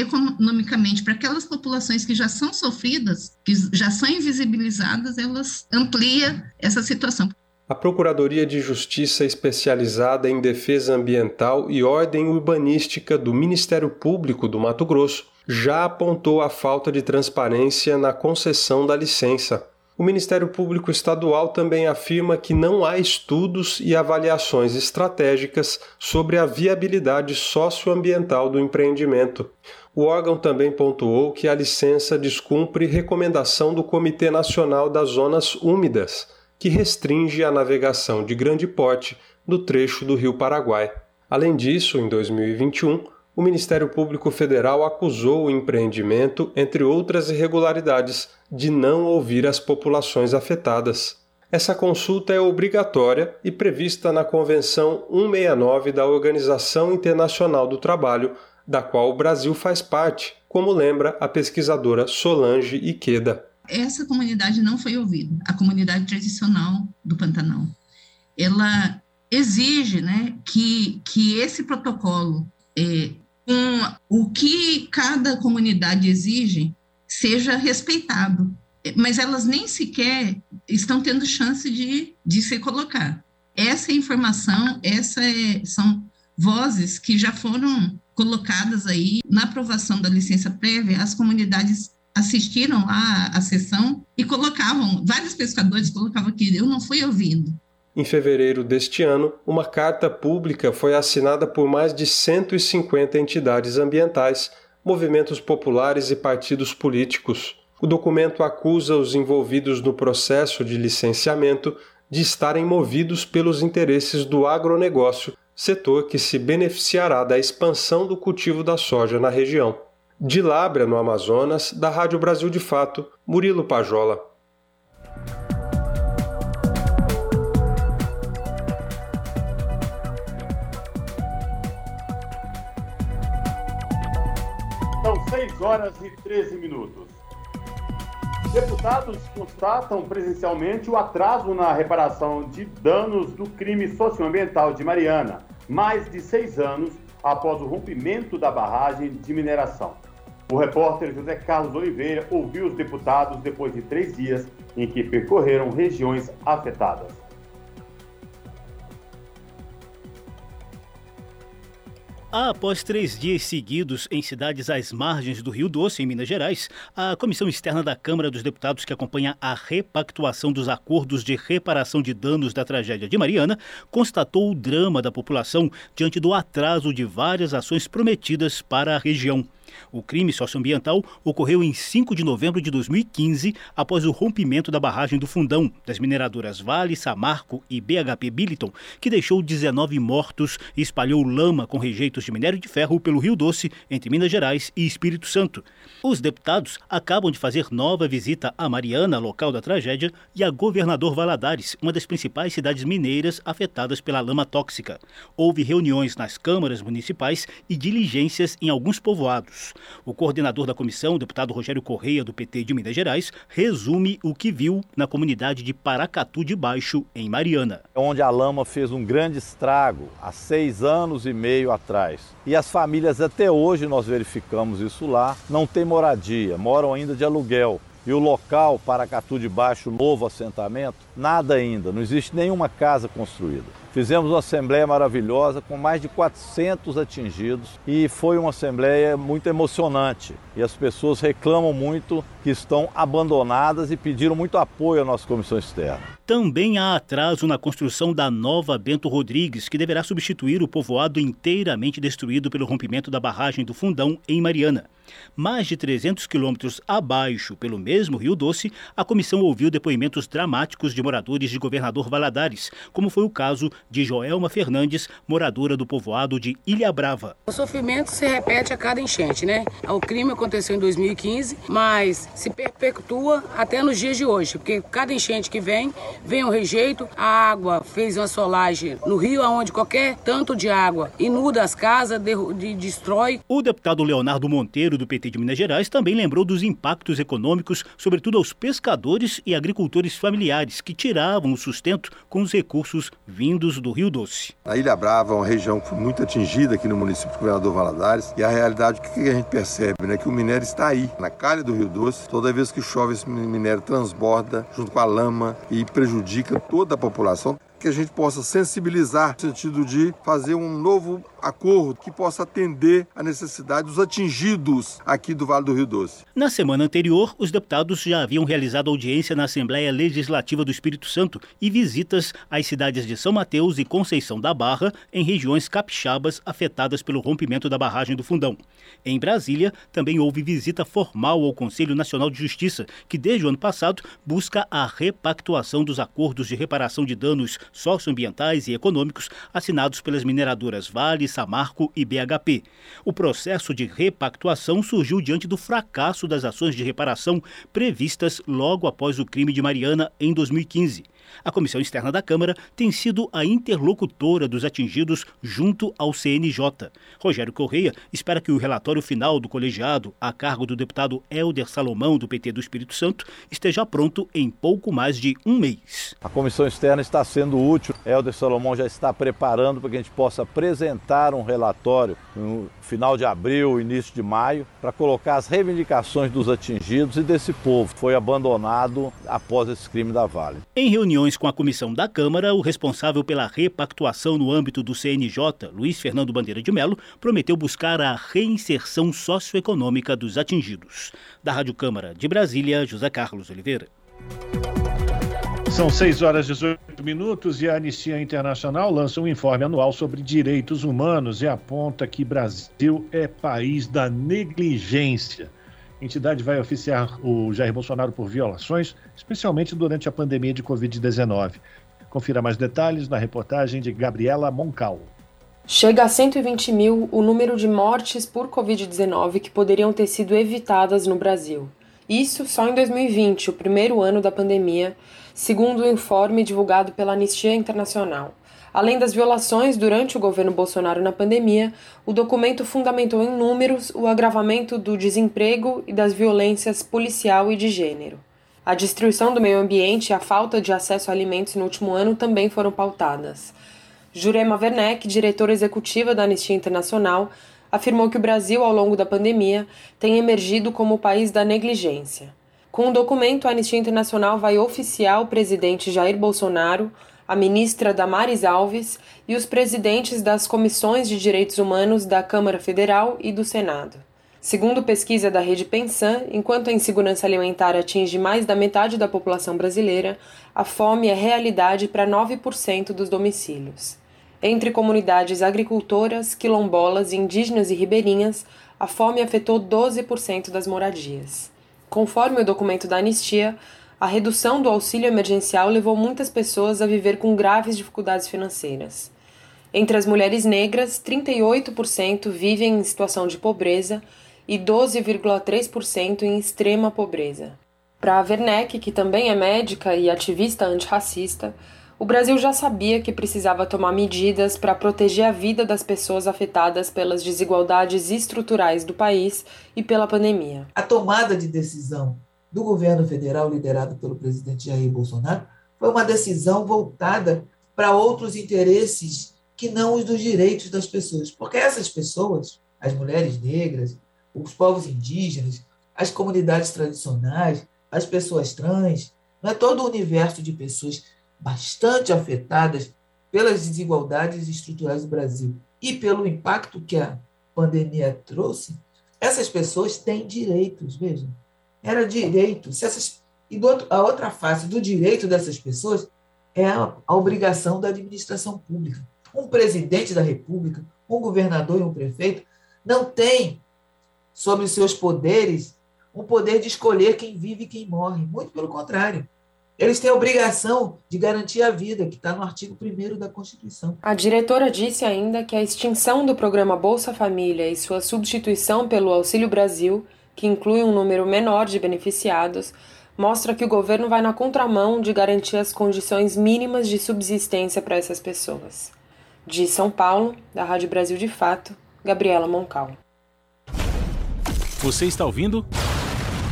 economicamente para aquelas populações que já são sofridas, que já são invisibilizadas, elas amplia essa situação. A Procuradoria de Justiça especializada em defesa ambiental e ordem urbanística do Ministério Público do Mato Grosso já apontou a falta de transparência na concessão da licença. O Ministério Público Estadual também afirma que não há estudos e avaliações estratégicas sobre a viabilidade socioambiental do empreendimento. O órgão também pontuou que a licença descumpre recomendação do Comitê Nacional das Zonas Úmidas que restringe a navegação de grande porte do trecho do Rio Paraguai. Além disso, em 2021, o Ministério Público Federal acusou o empreendimento, entre outras irregularidades, de não ouvir as populações afetadas. Essa consulta é obrigatória e prevista na Convenção 169 da Organização Internacional do Trabalho, da qual o Brasil faz parte, como lembra a pesquisadora Solange Iqueda essa comunidade não foi ouvida, a comunidade tradicional do Pantanal. Ela exige né, que, que esse protocolo, é, com o que cada comunidade exige, seja respeitado. Mas elas nem sequer estão tendo chance de, de se colocar. Essa informação, essa é, são vozes que já foram colocadas aí na aprovação da licença prévia, as comunidades assistiram lá a sessão e colocavam, vários pescadores colocavam que eu não fui ouvindo. Em fevereiro deste ano, uma carta pública foi assinada por mais de 150 entidades ambientais, movimentos populares e partidos políticos. O documento acusa os envolvidos no processo de licenciamento de estarem movidos pelos interesses do agronegócio, setor que se beneficiará da expansão do cultivo da soja na região. De Lábrea, no Amazonas, da Rádio Brasil de Fato, Murilo Pajola. São 6 horas e 13 minutos. Deputados constatam presencialmente o atraso na reparação de danos do crime socioambiental de Mariana, mais de seis anos após o rompimento da barragem de mineração. O repórter José Carlos Oliveira ouviu os deputados depois de três dias em que percorreram regiões afetadas. Após três dias seguidos em cidades às margens do Rio Doce, em Minas Gerais, a Comissão Externa da Câmara dos Deputados, que acompanha a repactuação dos acordos de reparação de danos da tragédia de Mariana, constatou o drama da população diante do atraso de várias ações prometidas para a região. O crime socioambiental ocorreu em 5 de novembro de 2015, após o rompimento da barragem do Fundão, das mineradoras Vale, Samarco e BHP Billiton, que deixou 19 mortos e espalhou lama com rejeitos de minério de ferro pelo Rio Doce, entre Minas Gerais e Espírito Santo. Os deputados acabam de fazer nova visita a Mariana, local da tragédia, e a Governador Valadares, uma das principais cidades mineiras afetadas pela lama tóxica. Houve reuniões nas câmaras municipais e diligências em alguns povoados. O coordenador da comissão, deputado Rogério Correia, do PT de Minas Gerais, resume o que viu na comunidade de Paracatu de Baixo, em Mariana. Onde a lama fez um grande estrago há seis anos e meio atrás. E as famílias, até hoje, nós verificamos isso lá, não têm moradia, moram ainda de aluguel. E o local, Paracatu de Baixo, novo assentamento, nada ainda, não existe nenhuma casa construída. Fizemos uma assembleia maravilhosa com mais de 400 atingidos e foi uma assembleia muito emocionante. E as pessoas reclamam muito que estão abandonadas e pediram muito apoio à nossa comissão externa. Também há atraso na construção da nova Bento Rodrigues, que deverá substituir o povoado inteiramente destruído pelo rompimento da barragem do Fundão em Mariana. Mais de 300 quilômetros abaixo, pelo mesmo Rio Doce, a comissão ouviu depoimentos dramáticos de moradores de Governador Valadares, como foi o caso de Joelma Fernandes, moradora do povoado de Ilha Brava. O sofrimento se repete a cada enchente, né? O crime aconteceu em 2015, mas se perpetua até nos dias de hoje, porque cada enchente que vem, vem um rejeito, a água fez uma solagem no rio, onde qualquer tanto de água inunda as casas, de, de, destrói. O deputado Leonardo Monteiro, do PT de Minas Gerais, também lembrou dos impactos econômicos, sobretudo aos pescadores e agricultores familiares, que tiravam o sustento com os recursos vindos do Rio Doce. A Ilha Brava é uma região muito atingida aqui no município do Governador Valadares, e a realidade, o que a gente percebe, né? Que o minério está aí, na calha do Rio Doce, toda vez que chove esse minério transborda junto com a lama e prejudica toda a população que a gente possa sensibilizar no sentido de fazer um novo acordo que possa atender a necessidade dos atingidos aqui do Vale do Rio Doce. Na semana anterior, os deputados já haviam realizado audiência na Assembleia Legislativa do Espírito Santo e visitas às cidades de São Mateus e Conceição da Barra, em regiões capixabas afetadas pelo rompimento da barragem do Fundão. Em Brasília, também houve visita formal ao Conselho Nacional de Justiça, que desde o ano passado busca a repactuação dos acordos de reparação de danos socioambientais e econômicos assinados pelas mineradoras Vale, Samarco e BHP. O processo de repactuação surgiu diante do fracasso das ações de reparação previstas logo após o crime de Mariana em 2015. A Comissão Externa da Câmara tem sido a interlocutora dos atingidos junto ao CNJ. Rogério Correia espera que o relatório final do colegiado, a cargo do deputado Helder Salomão, do PT do Espírito Santo, esteja pronto em pouco mais de um mês. A Comissão Externa está sendo útil. Helder Salomão já está preparando para que a gente possa apresentar um relatório no final de abril, início de maio, para colocar as reivindicações dos atingidos e desse povo que foi abandonado após esse crime da Vale. Em reuniões com a comissão da Câmara, o responsável pela repactuação no âmbito do CNJ, Luiz Fernando Bandeira de Melo, prometeu buscar a reinserção socioeconômica dos atingidos. Da Rádio Câmara de Brasília, José Carlos Oliveira. São 6 horas e 18 minutos e a Anistia Internacional lança um informe anual sobre direitos humanos e aponta que Brasil é país da negligência. A entidade vai oficiar o Jair Bolsonaro por violações, especialmente durante a pandemia de Covid-19. Confira mais detalhes na reportagem de Gabriela Moncal. Chega a 120 mil o número de mortes por Covid-19 que poderiam ter sido evitadas no Brasil. Isso só em 2020, o primeiro ano da pandemia, segundo o informe divulgado pela Anistia Internacional. Além das violações durante o governo Bolsonaro na pandemia, o documento fundamentou em números o agravamento do desemprego e das violências policial e de gênero. A destruição do meio ambiente e a falta de acesso a alimentos no último ano também foram pautadas. Jurema Werneck, diretora executiva da Anistia Internacional, afirmou que o Brasil, ao longo da pandemia, tem emergido como o país da negligência. Com o documento, a Anistia Internacional vai oficiar o presidente Jair Bolsonaro, a ministra Damares Alves e os presidentes das comissões de direitos humanos da Câmara Federal e do Senado. Segundo pesquisa da Rede Pensan, enquanto a insegurança alimentar atinge mais da metade da população brasileira, a fome é realidade para 9% dos domicílios. Entre comunidades agricultoras, quilombolas, indígenas e ribeirinhas, a fome afetou 12% das moradias. Conforme o documento da Anistia, a redução do auxílio emergencial levou muitas pessoas a viver com graves dificuldades financeiras. Entre as mulheres negras, 38% vivem em situação de pobreza e 12,3% em extrema pobreza. Para a Werneck, que também é médica e ativista antirracista, o Brasil já sabia que precisava tomar medidas para proteger a vida das pessoas afetadas pelas desigualdades estruturais do país e pela pandemia. A tomada de decisão do governo federal, liderado pelo presidente Jair Bolsonaro, foi uma decisão voltada para outros interesses que não os dos direitos das pessoas. Porque essas pessoas, as mulheres negras, os povos indígenas, as comunidades tradicionais, as pessoas trans, não é todo o universo de pessoas bastante afetadas pelas desigualdades estruturais do Brasil e pelo impacto que a pandemia trouxe, essas pessoas têm direitos, vejam era direito. Se essas, e outro, a outra face do direito dessas pessoas é a, a obrigação da administração pública. Um presidente da República, um governador e um prefeito não tem sobre os seus poderes um poder de escolher quem vive e quem morre. Muito pelo contrário. Eles têm a obrigação de garantir a vida, que está no artigo 1 da Constituição. A diretora disse ainda que a extinção do programa Bolsa Família e sua substituição pelo Auxílio Brasil que inclui um número menor de beneficiados, mostra que o governo vai na contramão de garantir as condições mínimas de subsistência para essas pessoas. De São Paulo, da Rádio Brasil de Fato, Gabriela Moncal. Você está ouvindo?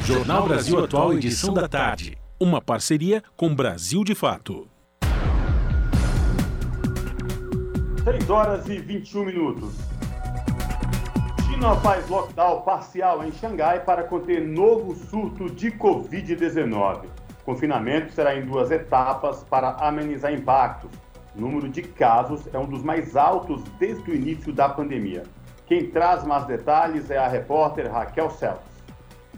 Jornal Brasil Atual, edição da tarde. Uma parceria com Brasil de Fato. 6 horas e 21 minutos. China faz lockdown parcial em Xangai para conter novo surto de Covid-19. O confinamento será em duas etapas para amenizar impactos. O número de casos é um dos mais altos desde o início da pandemia. Quem traz mais detalhes é a repórter Raquel Celso.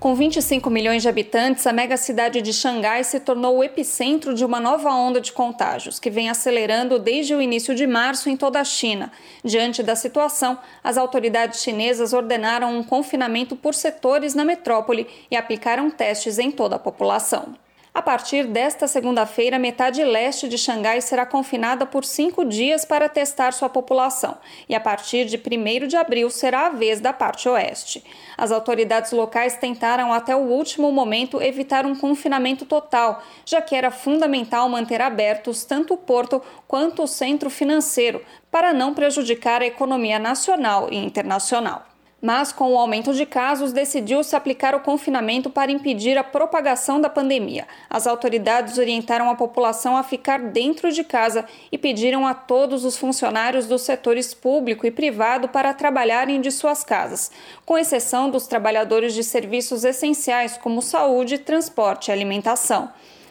Com 25 milhões de habitantes, a mega cidade de Xangai se tornou o epicentro de uma nova onda de contágios, que vem acelerando desde o início de março em toda a China. Diante da situação, as autoridades chinesas ordenaram um confinamento por setores na metrópole e aplicaram testes em toda a população. A partir desta segunda-feira, metade leste de Xangai será confinada por cinco dias para testar sua população, e a partir de 1 de abril será a vez da parte oeste. As autoridades locais tentaram até o último momento evitar um confinamento total, já que era fundamental manter abertos tanto o porto quanto o centro financeiro, para não prejudicar a economia nacional e internacional. Mas, com o aumento de casos, decidiu-se aplicar o confinamento para impedir a propagação da pandemia. As autoridades orientaram a população a ficar dentro de casa e pediram a todos os funcionários dos setores público e privado para trabalharem de suas casas, com exceção dos trabalhadores de serviços essenciais como saúde, transporte e alimentação.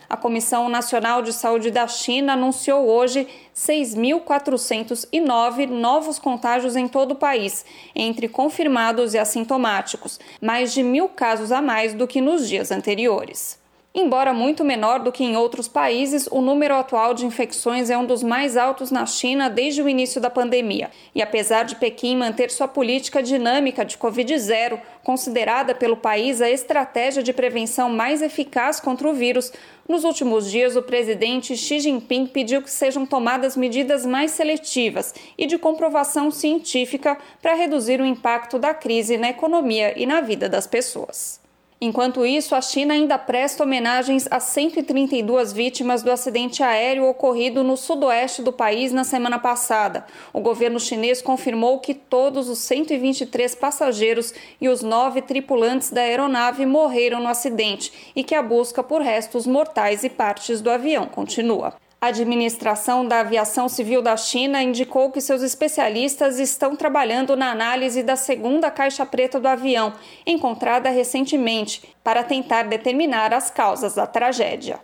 A Comissão Nacional de Saúde da China anunciou hoje 6.409 novos contágios em todo o país, entre confirmados e assintomáticos, mais de mil casos a mais do que nos dias anteriores. Embora muito menor do que em outros países, o número atual de infecções é um dos mais altos na China desde o início da pandemia. E apesar de Pequim manter sua política dinâmica de Covid-0, considerada pelo país a estratégia de prevenção mais eficaz contra o vírus, nos últimos dias o presidente Xi Jinping pediu que sejam tomadas medidas mais seletivas e de comprovação científica para reduzir o impacto da crise na economia e na vida das pessoas. Enquanto isso, a China ainda presta homenagens a 132 vítimas do acidente aéreo ocorrido no sudoeste do país na semana passada. O governo chinês confirmou que todos os 123 passageiros e os nove tripulantes da aeronave morreram no acidente e que a busca por restos mortais e partes do avião continua. A administração da aviação civil da China indicou que seus especialistas estão trabalhando na análise da segunda caixa preta do avião, encontrada recentemente, para tentar determinar as causas da tragédia.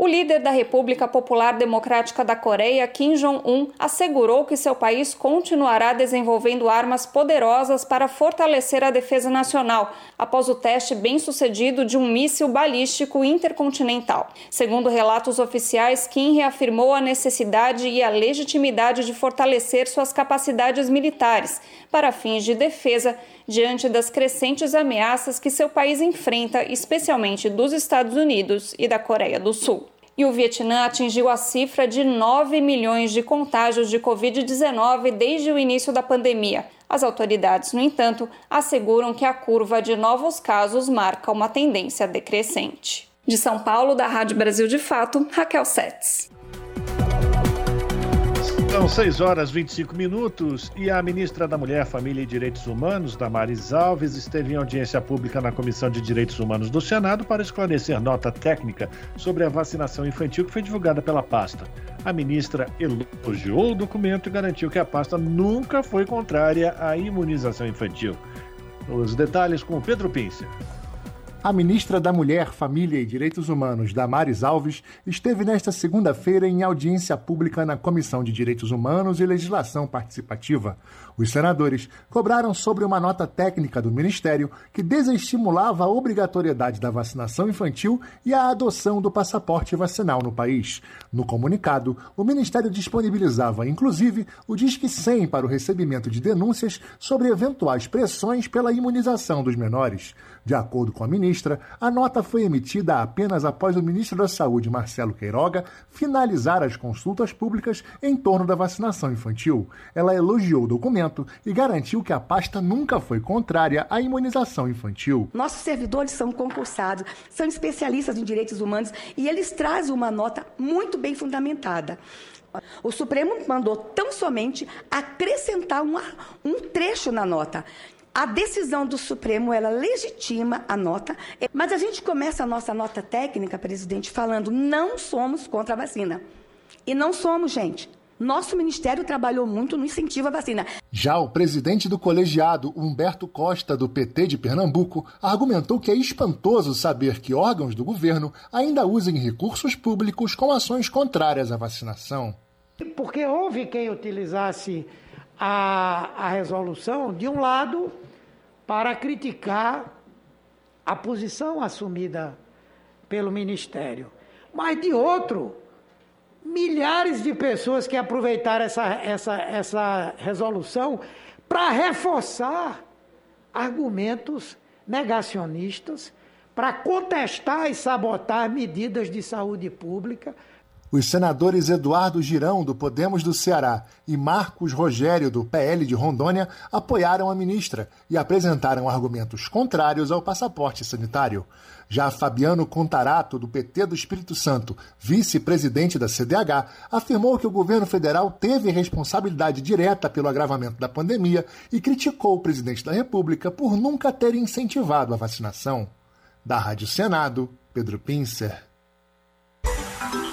O líder da República Popular Democrática da Coreia, Kim Jong-un, assegurou que seu país continuará desenvolvendo armas poderosas para fortalecer a defesa nacional, após o teste bem-sucedido de um míssil balístico intercontinental. Segundo relatos oficiais, Kim reafirmou a necessidade e a legitimidade de fortalecer suas capacidades militares para fins de defesa diante das crescentes ameaças que seu país enfrenta, especialmente dos Estados Unidos e da Coreia do Sul. E o Vietnã atingiu a cifra de 9 milhões de contágios de Covid-19 desde o início da pandemia. As autoridades, no entanto, asseguram que a curva de novos casos marca uma tendência decrescente. De São Paulo, da Rádio Brasil de Fato, Raquel Setz. São 6 horas 25 minutos e a ministra da Mulher, Família e Direitos Humanos, Damares Alves, esteve em audiência pública na Comissão de Direitos Humanos do Senado para esclarecer nota técnica sobre a vacinação infantil que foi divulgada pela pasta. A ministra elogiou o documento e garantiu que a pasta nunca foi contrária à imunização infantil. Os detalhes com Pedro Pincer. A ministra da Mulher, Família e Direitos Humanos, Damares Alves, esteve nesta segunda-feira em audiência pública na Comissão de Direitos Humanos e Legislação Participativa. Os senadores cobraram sobre uma nota técnica do Ministério que desestimulava a obrigatoriedade da vacinação infantil e a adoção do passaporte vacinal no país. No comunicado, o Ministério disponibilizava, inclusive, o Disque 100 para o recebimento de denúncias sobre eventuais pressões pela imunização dos menores. De acordo com a ministra, a nota foi emitida apenas após o ministro da Saúde, Marcelo Queiroga, finalizar as consultas públicas em torno da vacinação infantil. Ela elogiou o documento e garantiu que a pasta nunca foi contrária à imunização infantil. Nossos servidores são concursados, são especialistas em direitos humanos e eles trazem uma nota muito bem fundamentada. O Supremo mandou tão somente acrescentar uma, um trecho na nota a decisão do Supremo, ela legitima a nota, mas a gente começa a nossa nota técnica, presidente, falando não somos contra a vacina. E não somos, gente. Nosso ministério trabalhou muito no incentivo à vacina. Já o presidente do colegiado, Humberto Costa, do PT de Pernambuco, argumentou que é espantoso saber que órgãos do governo ainda usem recursos públicos com ações contrárias à vacinação. Porque houve quem utilizasse a, a resolução, de um lado, para criticar a posição assumida pelo Ministério, mas de outro, milhares de pessoas que aproveitaram essa, essa, essa resolução para reforçar argumentos negacionistas, para contestar e sabotar medidas de saúde pública, os senadores Eduardo Girão, do Podemos do Ceará, e Marcos Rogério, do PL de Rondônia, apoiaram a ministra e apresentaram argumentos contrários ao passaporte sanitário. Já Fabiano Contarato, do PT do Espírito Santo, vice-presidente da CDH, afirmou que o governo federal teve responsabilidade direta pelo agravamento da pandemia e criticou o presidente da República por nunca ter incentivado a vacinação. Da Rádio Senado, Pedro Pincer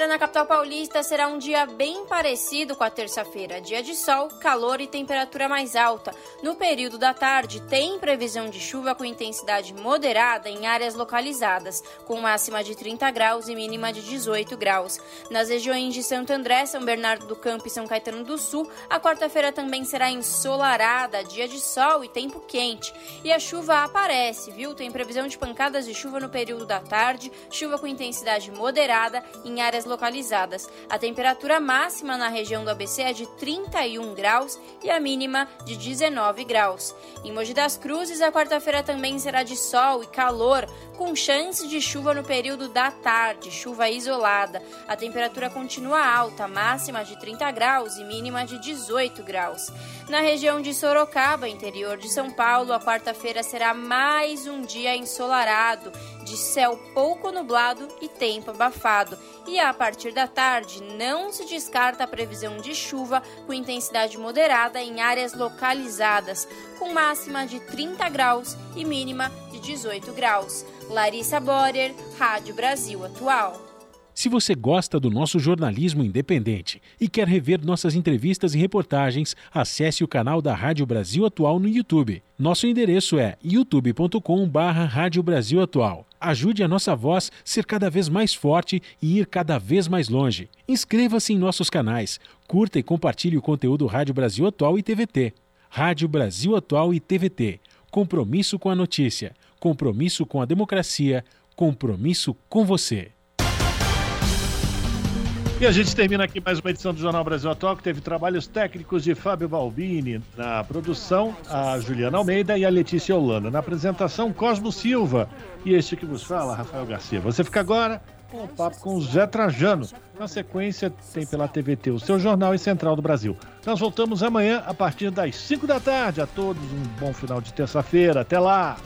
Quarta-feira na capital paulista será um dia bem parecido com a terça-feira. Dia de sol, calor e temperatura mais alta. No período da tarde, tem previsão de chuva com intensidade moderada em áreas localizadas, com máxima de 30 graus e mínima de 18 graus. Nas regiões de Santo André, São Bernardo do Campo e São Caetano do Sul, a quarta-feira também será ensolarada, dia de sol e tempo quente. E a chuva aparece, viu? Tem previsão de pancadas de chuva no período da tarde, chuva com intensidade moderada em áreas localizadas. A temperatura máxima na região do ABC é de 31 graus e a mínima de 19 graus. Em Mogi das Cruzes, a quarta-feira também será de sol e calor, com chance de chuva no período da tarde, chuva isolada. A temperatura continua alta, máxima de 30 graus e mínima de 18 graus. Na região de Sorocaba, interior de São Paulo, a quarta-feira será mais um dia ensolarado, de céu pouco nublado e tempo abafado. E a partir da tarde, não se descarta a previsão de chuva com intensidade moderada em áreas localizadas, com máxima de 30 graus e mínima de 18 graus. Larissa Borer, Rádio Brasil Atual. Se você gosta do nosso jornalismo independente e quer rever nossas entrevistas e reportagens, acesse o canal da Rádio Brasil Atual no YouTube. Nosso endereço é youtube.com/barra Rádio Brasil Atual. Ajude a nossa voz ser cada vez mais forte e ir cada vez mais longe. Inscreva-se em nossos canais, curta e compartilhe o conteúdo Rádio Brasil Atual e TVT. Rádio Brasil Atual e TVT. Compromisso com a notícia, compromisso com a democracia, compromisso com você. E a gente termina aqui mais uma edição do Jornal Brasil Atual, que teve trabalhos técnicos de Fábio Balbini, na produção, a Juliana Almeida e a Letícia Holanda. Na apresentação, Cosmo Silva. E este que vos fala, Rafael Garcia. Você fica agora com o papo com o Zé Trajano. Na sequência, tem pela TVT o seu Jornal e Central do Brasil. Nós voltamos amanhã a partir das 5 da tarde. A todos um bom final de terça-feira. Até lá!